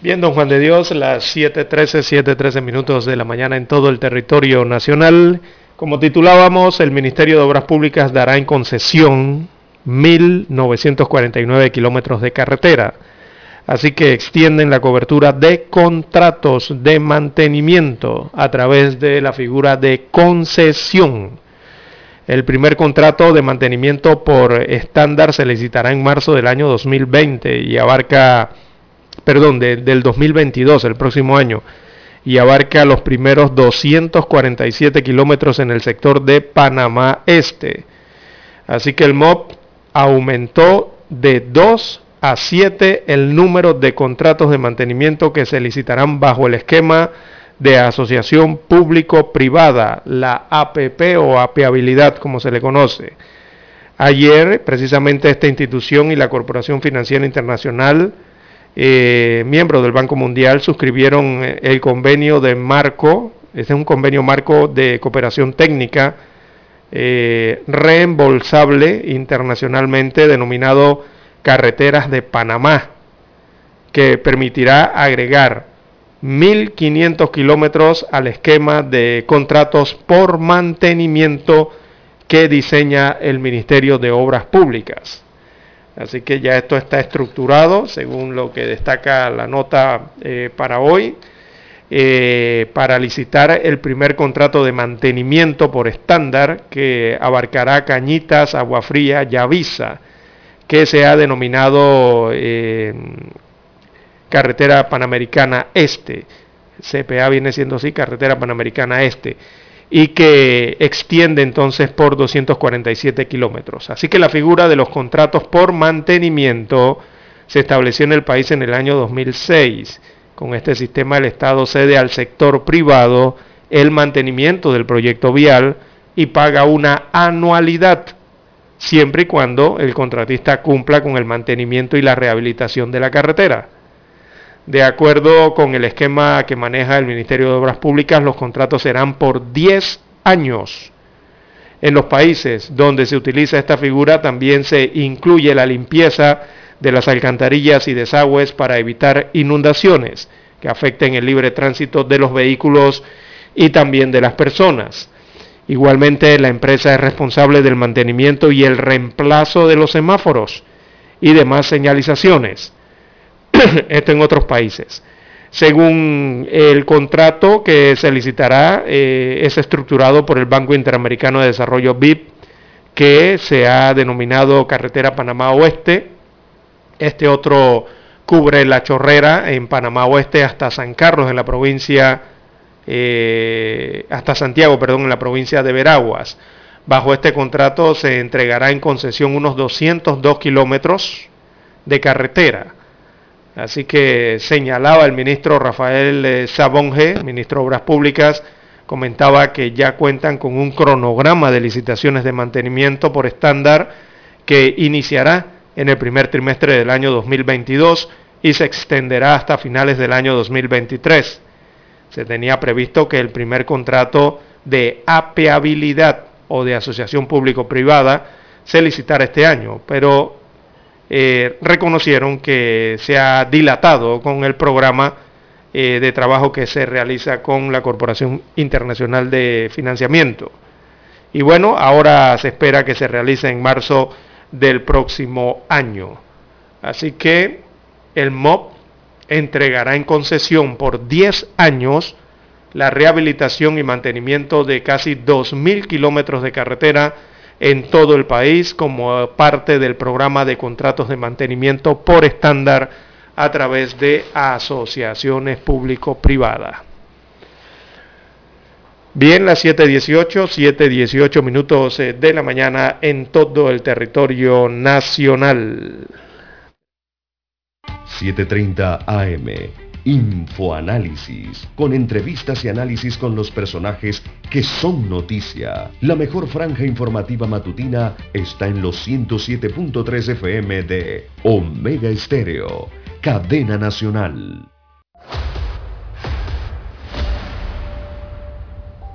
Bien, don Juan de Dios, las 7.13, 7.13 minutos de la mañana en todo el territorio nacional. Como titulábamos, el Ministerio de Obras Públicas dará en concesión 1.949 kilómetros de carretera. Así que extienden la cobertura de contratos de mantenimiento a través de la figura de concesión. El primer contrato de mantenimiento por estándar se licitará en marzo del año 2020 y abarca, perdón, del 2022, el próximo año, y abarca los primeros 247 kilómetros en el sector de Panamá Este. Así que el MOP aumentó de 2 a 7 el número de contratos de mantenimiento que se licitarán bajo el esquema de asociación público-privada, la APP o apeabilidad como se le conoce. Ayer, precisamente esta institución y la Corporación Financiera Internacional, eh, miembros del Banco Mundial, suscribieron eh, el convenio de marco, este es un convenio marco de cooperación técnica, eh, reembolsable internacionalmente denominado Carreteras de Panamá, que permitirá agregar 1.500 kilómetros al esquema de contratos por mantenimiento que diseña el Ministerio de Obras Públicas. Así que ya esto está estructurado según lo que destaca la nota eh, para hoy. Eh, para licitar el primer contrato de mantenimiento por estándar que abarcará Cañitas, Agua Fría, Yavisa, que se ha denominado eh, Carretera Panamericana Este. CPA viene siendo así, Carretera Panamericana Este y que extiende entonces por 247 kilómetros. Así que la figura de los contratos por mantenimiento se estableció en el país en el año 2006. Con este sistema el Estado cede al sector privado el mantenimiento del proyecto vial y paga una anualidad, siempre y cuando el contratista cumpla con el mantenimiento y la rehabilitación de la carretera. De acuerdo con el esquema que maneja el Ministerio de Obras Públicas, los contratos serán por 10 años. En los países donde se utiliza esta figura también se incluye la limpieza de las alcantarillas y desagües para evitar inundaciones que afecten el libre tránsito de los vehículos y también de las personas. Igualmente, la empresa es responsable del mantenimiento y el reemplazo de los semáforos y demás señalizaciones. <clears throat> esto en otros países. Según el contrato que se licitará, eh, es estructurado por el Banco Interamericano de Desarrollo BIP, que se ha denominado Carretera Panamá Oeste. Este otro cubre la chorrera en Panamá Oeste hasta San Carlos, en la provincia, eh, hasta Santiago, perdón, en la provincia de Veraguas. Bajo este contrato se entregará en concesión unos 202 kilómetros de carretera Así que señalaba el ministro Rafael eh, Sabonge, ministro de Obras Públicas, comentaba que ya cuentan con un cronograma de licitaciones de mantenimiento por estándar que iniciará en el primer trimestre del año 2022 y se extenderá hasta finales del año 2023. Se tenía previsto que el primer contrato de apeabilidad o de asociación público-privada se licitara este año, pero eh, reconocieron que se ha dilatado con el programa eh, de trabajo que se realiza con la Corporación Internacional de Financiamiento. Y bueno, ahora se espera que se realice en marzo del próximo año. Así que el MOP entregará en concesión por 10 años la rehabilitación y mantenimiento de casi 2.000 kilómetros de carretera en todo el país como parte del programa de contratos de mantenimiento por estándar a través de asociaciones público-privadas. Bien, las 7.18, 7.18 minutos eh, de la mañana en todo el territorio nacional. 7.30 AM Infoanálisis, con entrevistas y análisis con los personajes que son noticia. La mejor franja informativa matutina está en los 107.3 FM de Omega Estéreo, cadena nacional.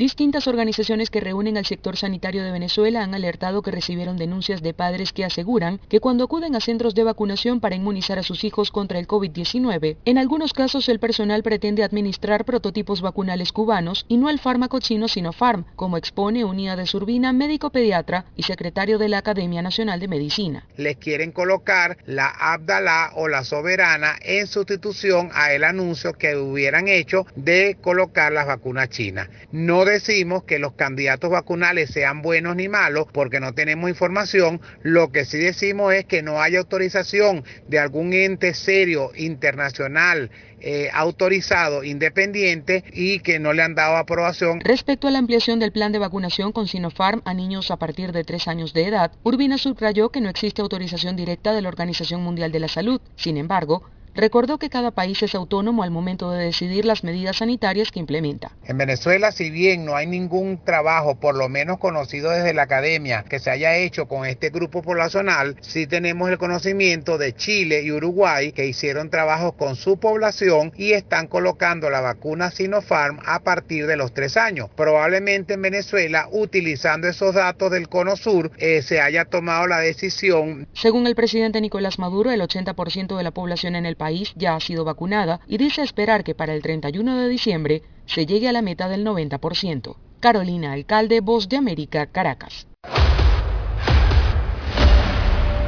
Distintas organizaciones que reúnen al sector sanitario de Venezuela han alertado que recibieron denuncias de padres que aseguran que cuando acuden a centros de vacunación para inmunizar a sus hijos contra el COVID-19, en algunos casos el personal pretende administrar prototipos vacunales cubanos y no el fármaco chino Sinopharm, como expone Unida de Surbina, médico pediatra y secretario de la Academia Nacional de Medicina. Les quieren colocar la Abdalá o la Soberana en sustitución a el anuncio que hubieran hecho de colocar las vacunas chinas. No decimos que los candidatos vacunales sean buenos ni malos porque no tenemos información. Lo que sí decimos es que no hay autorización de algún ente serio internacional eh, autorizado independiente y que no le han dado aprobación. Respecto a la ampliación del plan de vacunación con Sinopharm a niños a partir de tres años de edad, Urbina subrayó que no existe autorización directa de la Organización Mundial de la Salud. Sin embargo, Recordó que cada país es autónomo al momento de decidir las medidas sanitarias que implementa. En Venezuela, si bien no hay ningún trabajo, por lo menos conocido desde la academia, que se haya hecho con este grupo poblacional, sí tenemos el conocimiento de Chile y Uruguay que hicieron trabajos con su población y están colocando la vacuna Sinopharm a partir de los tres años. Probablemente en Venezuela, utilizando esos datos del Cono Sur, eh, se haya tomado la decisión. Según el presidente Nicolás Maduro, el 80% de la población en el país ya ha sido vacunada y dice esperar que para el 31 de diciembre se llegue a la meta del 90%. Carolina Alcalde, Voz de América, Caracas.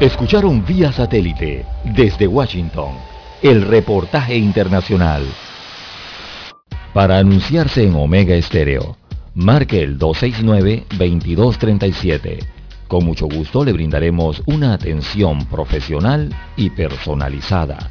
Escucharon vía satélite desde Washington el reportaje internacional. Para anunciarse en Omega Estéreo, marque el 269-2237. Con mucho gusto le brindaremos una atención profesional y personalizada.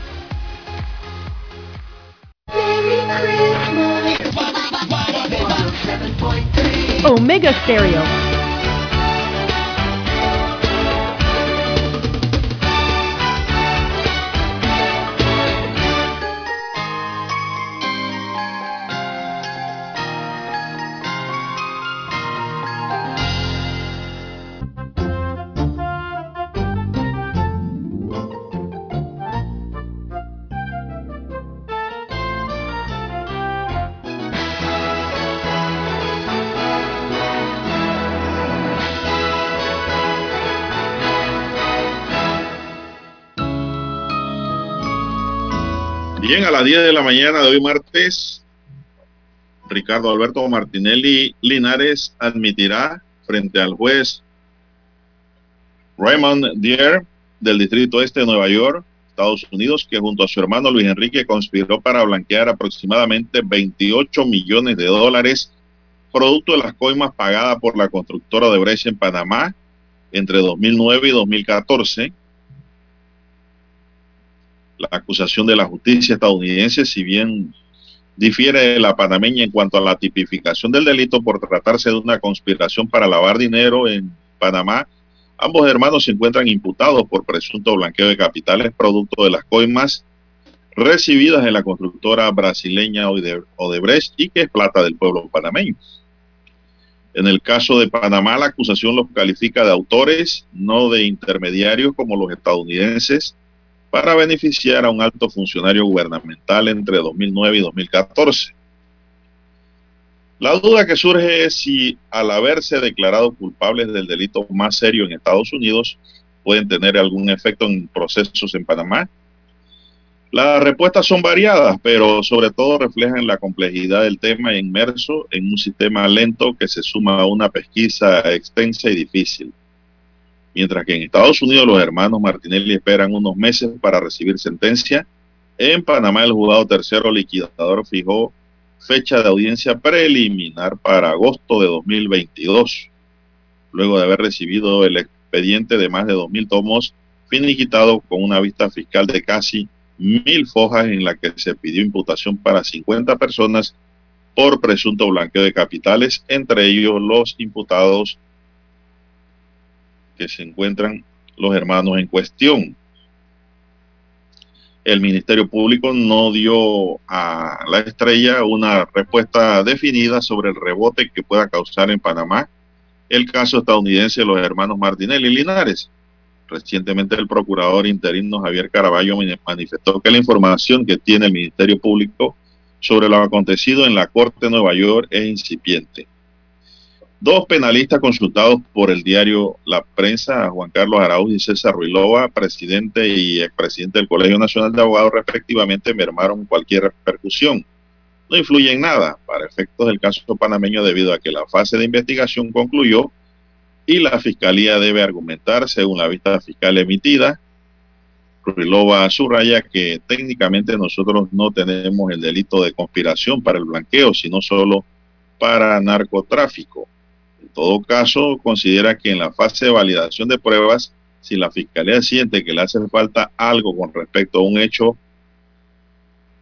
Omega Stereo. Bien, a las 10 de la mañana de hoy martes, Ricardo Alberto Martinelli Linares admitirá frente al juez Raymond Dier del Distrito Este de Nueva York, Estados Unidos, que junto a su hermano Luis Enrique conspiró para blanquear aproximadamente 28 millones de dólares producto de las coimas pagadas por la constructora de Brecha en Panamá entre 2009 y 2014 la acusación de la justicia estadounidense, si bien difiere de la panameña en cuanto a la tipificación del delito por tratarse de una conspiración para lavar dinero en Panamá, ambos hermanos se encuentran imputados por presunto blanqueo de capitales producto de las coimas recibidas en la constructora brasileña Odebrecht y que es plata del pueblo panameño. En el caso de Panamá, la acusación los califica de autores, no de intermediarios como los estadounidenses, para beneficiar a un alto funcionario gubernamental entre 2009 y 2014. La duda que surge es si al haberse declarado culpables del delito más serio en Estados Unidos pueden tener algún efecto en procesos en Panamá. Las respuestas son variadas, pero sobre todo reflejan la complejidad del tema inmerso en un sistema lento que se suma a una pesquisa extensa y difícil. Mientras que en Estados Unidos los hermanos Martinelli esperan unos meses para recibir sentencia, en Panamá el juzgado tercero liquidador fijó fecha de audiencia preliminar para agosto de 2022, luego de haber recibido el expediente de más de 2.000 tomos finiquitado con una vista fiscal de casi mil fojas en la que se pidió imputación para 50 personas por presunto blanqueo de capitales, entre ellos los imputados que se encuentran los hermanos en cuestión. El Ministerio Público no dio a la estrella una respuesta definida sobre el rebote que pueda causar en Panamá el caso estadounidense de los hermanos Martinelli y Linares. Recientemente el procurador interino Javier Caraballo manifestó que la información que tiene el Ministerio Público sobre lo acontecido en la Corte de Nueva York es incipiente. Dos penalistas consultados por el diario La Prensa, Juan Carlos Arauz y César Ruilova, presidente y expresidente del Colegio Nacional de Abogados, respectivamente, mermaron cualquier repercusión. No influye en nada para efectos del caso panameño debido a que la fase de investigación concluyó y la Fiscalía debe argumentar, según la vista fiscal emitida, Ruilova subraya que técnicamente nosotros no tenemos el delito de conspiración para el blanqueo, sino solo para narcotráfico. En todo caso, considera que en la fase de validación de pruebas, si la fiscalía siente que le hace falta algo con respecto a un hecho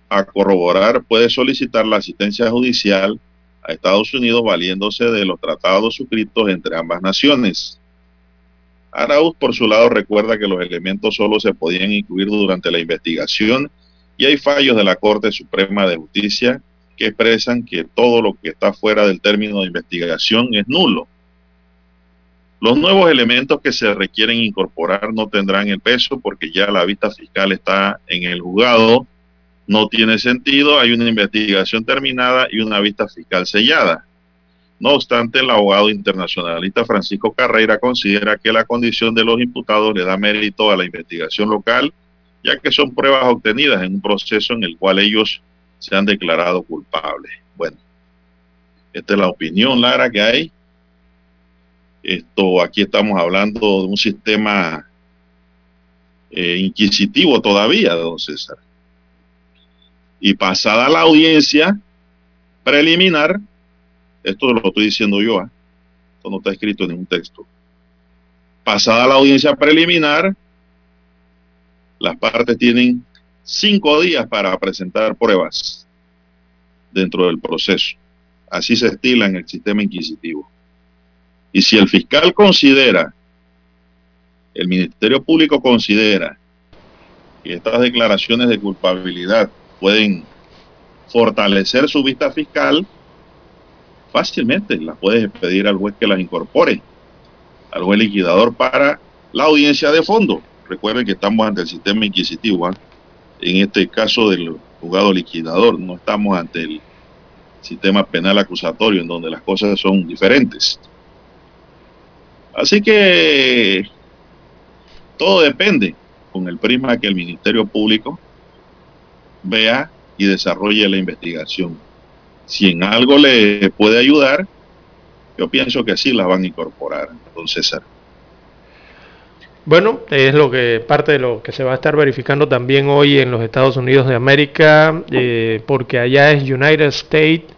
a corroborar, puede solicitar la asistencia judicial a Estados Unidos valiéndose de los tratados suscritos entre ambas naciones. Arauz, por su lado, recuerda que los elementos solo se podían incluir durante la investigación y hay fallos de la Corte Suprema de Justicia que expresan que todo lo que está fuera del término de investigación es nulo. Los nuevos elementos que se requieren incorporar no tendrán el peso porque ya la vista fiscal está en el juzgado. No tiene sentido, hay una investigación terminada y una vista fiscal sellada. No obstante, el abogado internacionalista Francisco Carreira considera que la condición de los imputados le da mérito a la investigación local, ya que son pruebas obtenidas en un proceso en el cual ellos se han declarado culpables. Bueno, esta es la opinión, Lara, que hay. Esto, aquí estamos hablando de un sistema eh, inquisitivo todavía, don César. Y pasada la audiencia preliminar, esto lo estoy diciendo yo, ¿eh? esto no está escrito en ningún texto. Pasada la audiencia preliminar, las partes tienen cinco días para presentar pruebas dentro del proceso. Así se estila en el sistema inquisitivo. Y si el fiscal considera, el Ministerio Público considera que estas declaraciones de culpabilidad pueden fortalecer su vista fiscal, fácilmente las puedes pedir al juez que las incorpore, al juez liquidador para la audiencia de fondo. Recuerden que estamos ante el sistema inquisitivo, ¿eh? En este caso del juzgado liquidador, no estamos ante el sistema penal acusatorio en donde las cosas son diferentes. Así que todo depende con el prisma que el Ministerio Público vea y desarrolle la investigación. Si en algo le puede ayudar, yo pienso que sí la van a incorporar, don César. Bueno, es lo que parte de lo que se va a estar verificando también hoy en los Estados Unidos de América, eh, porque allá es United States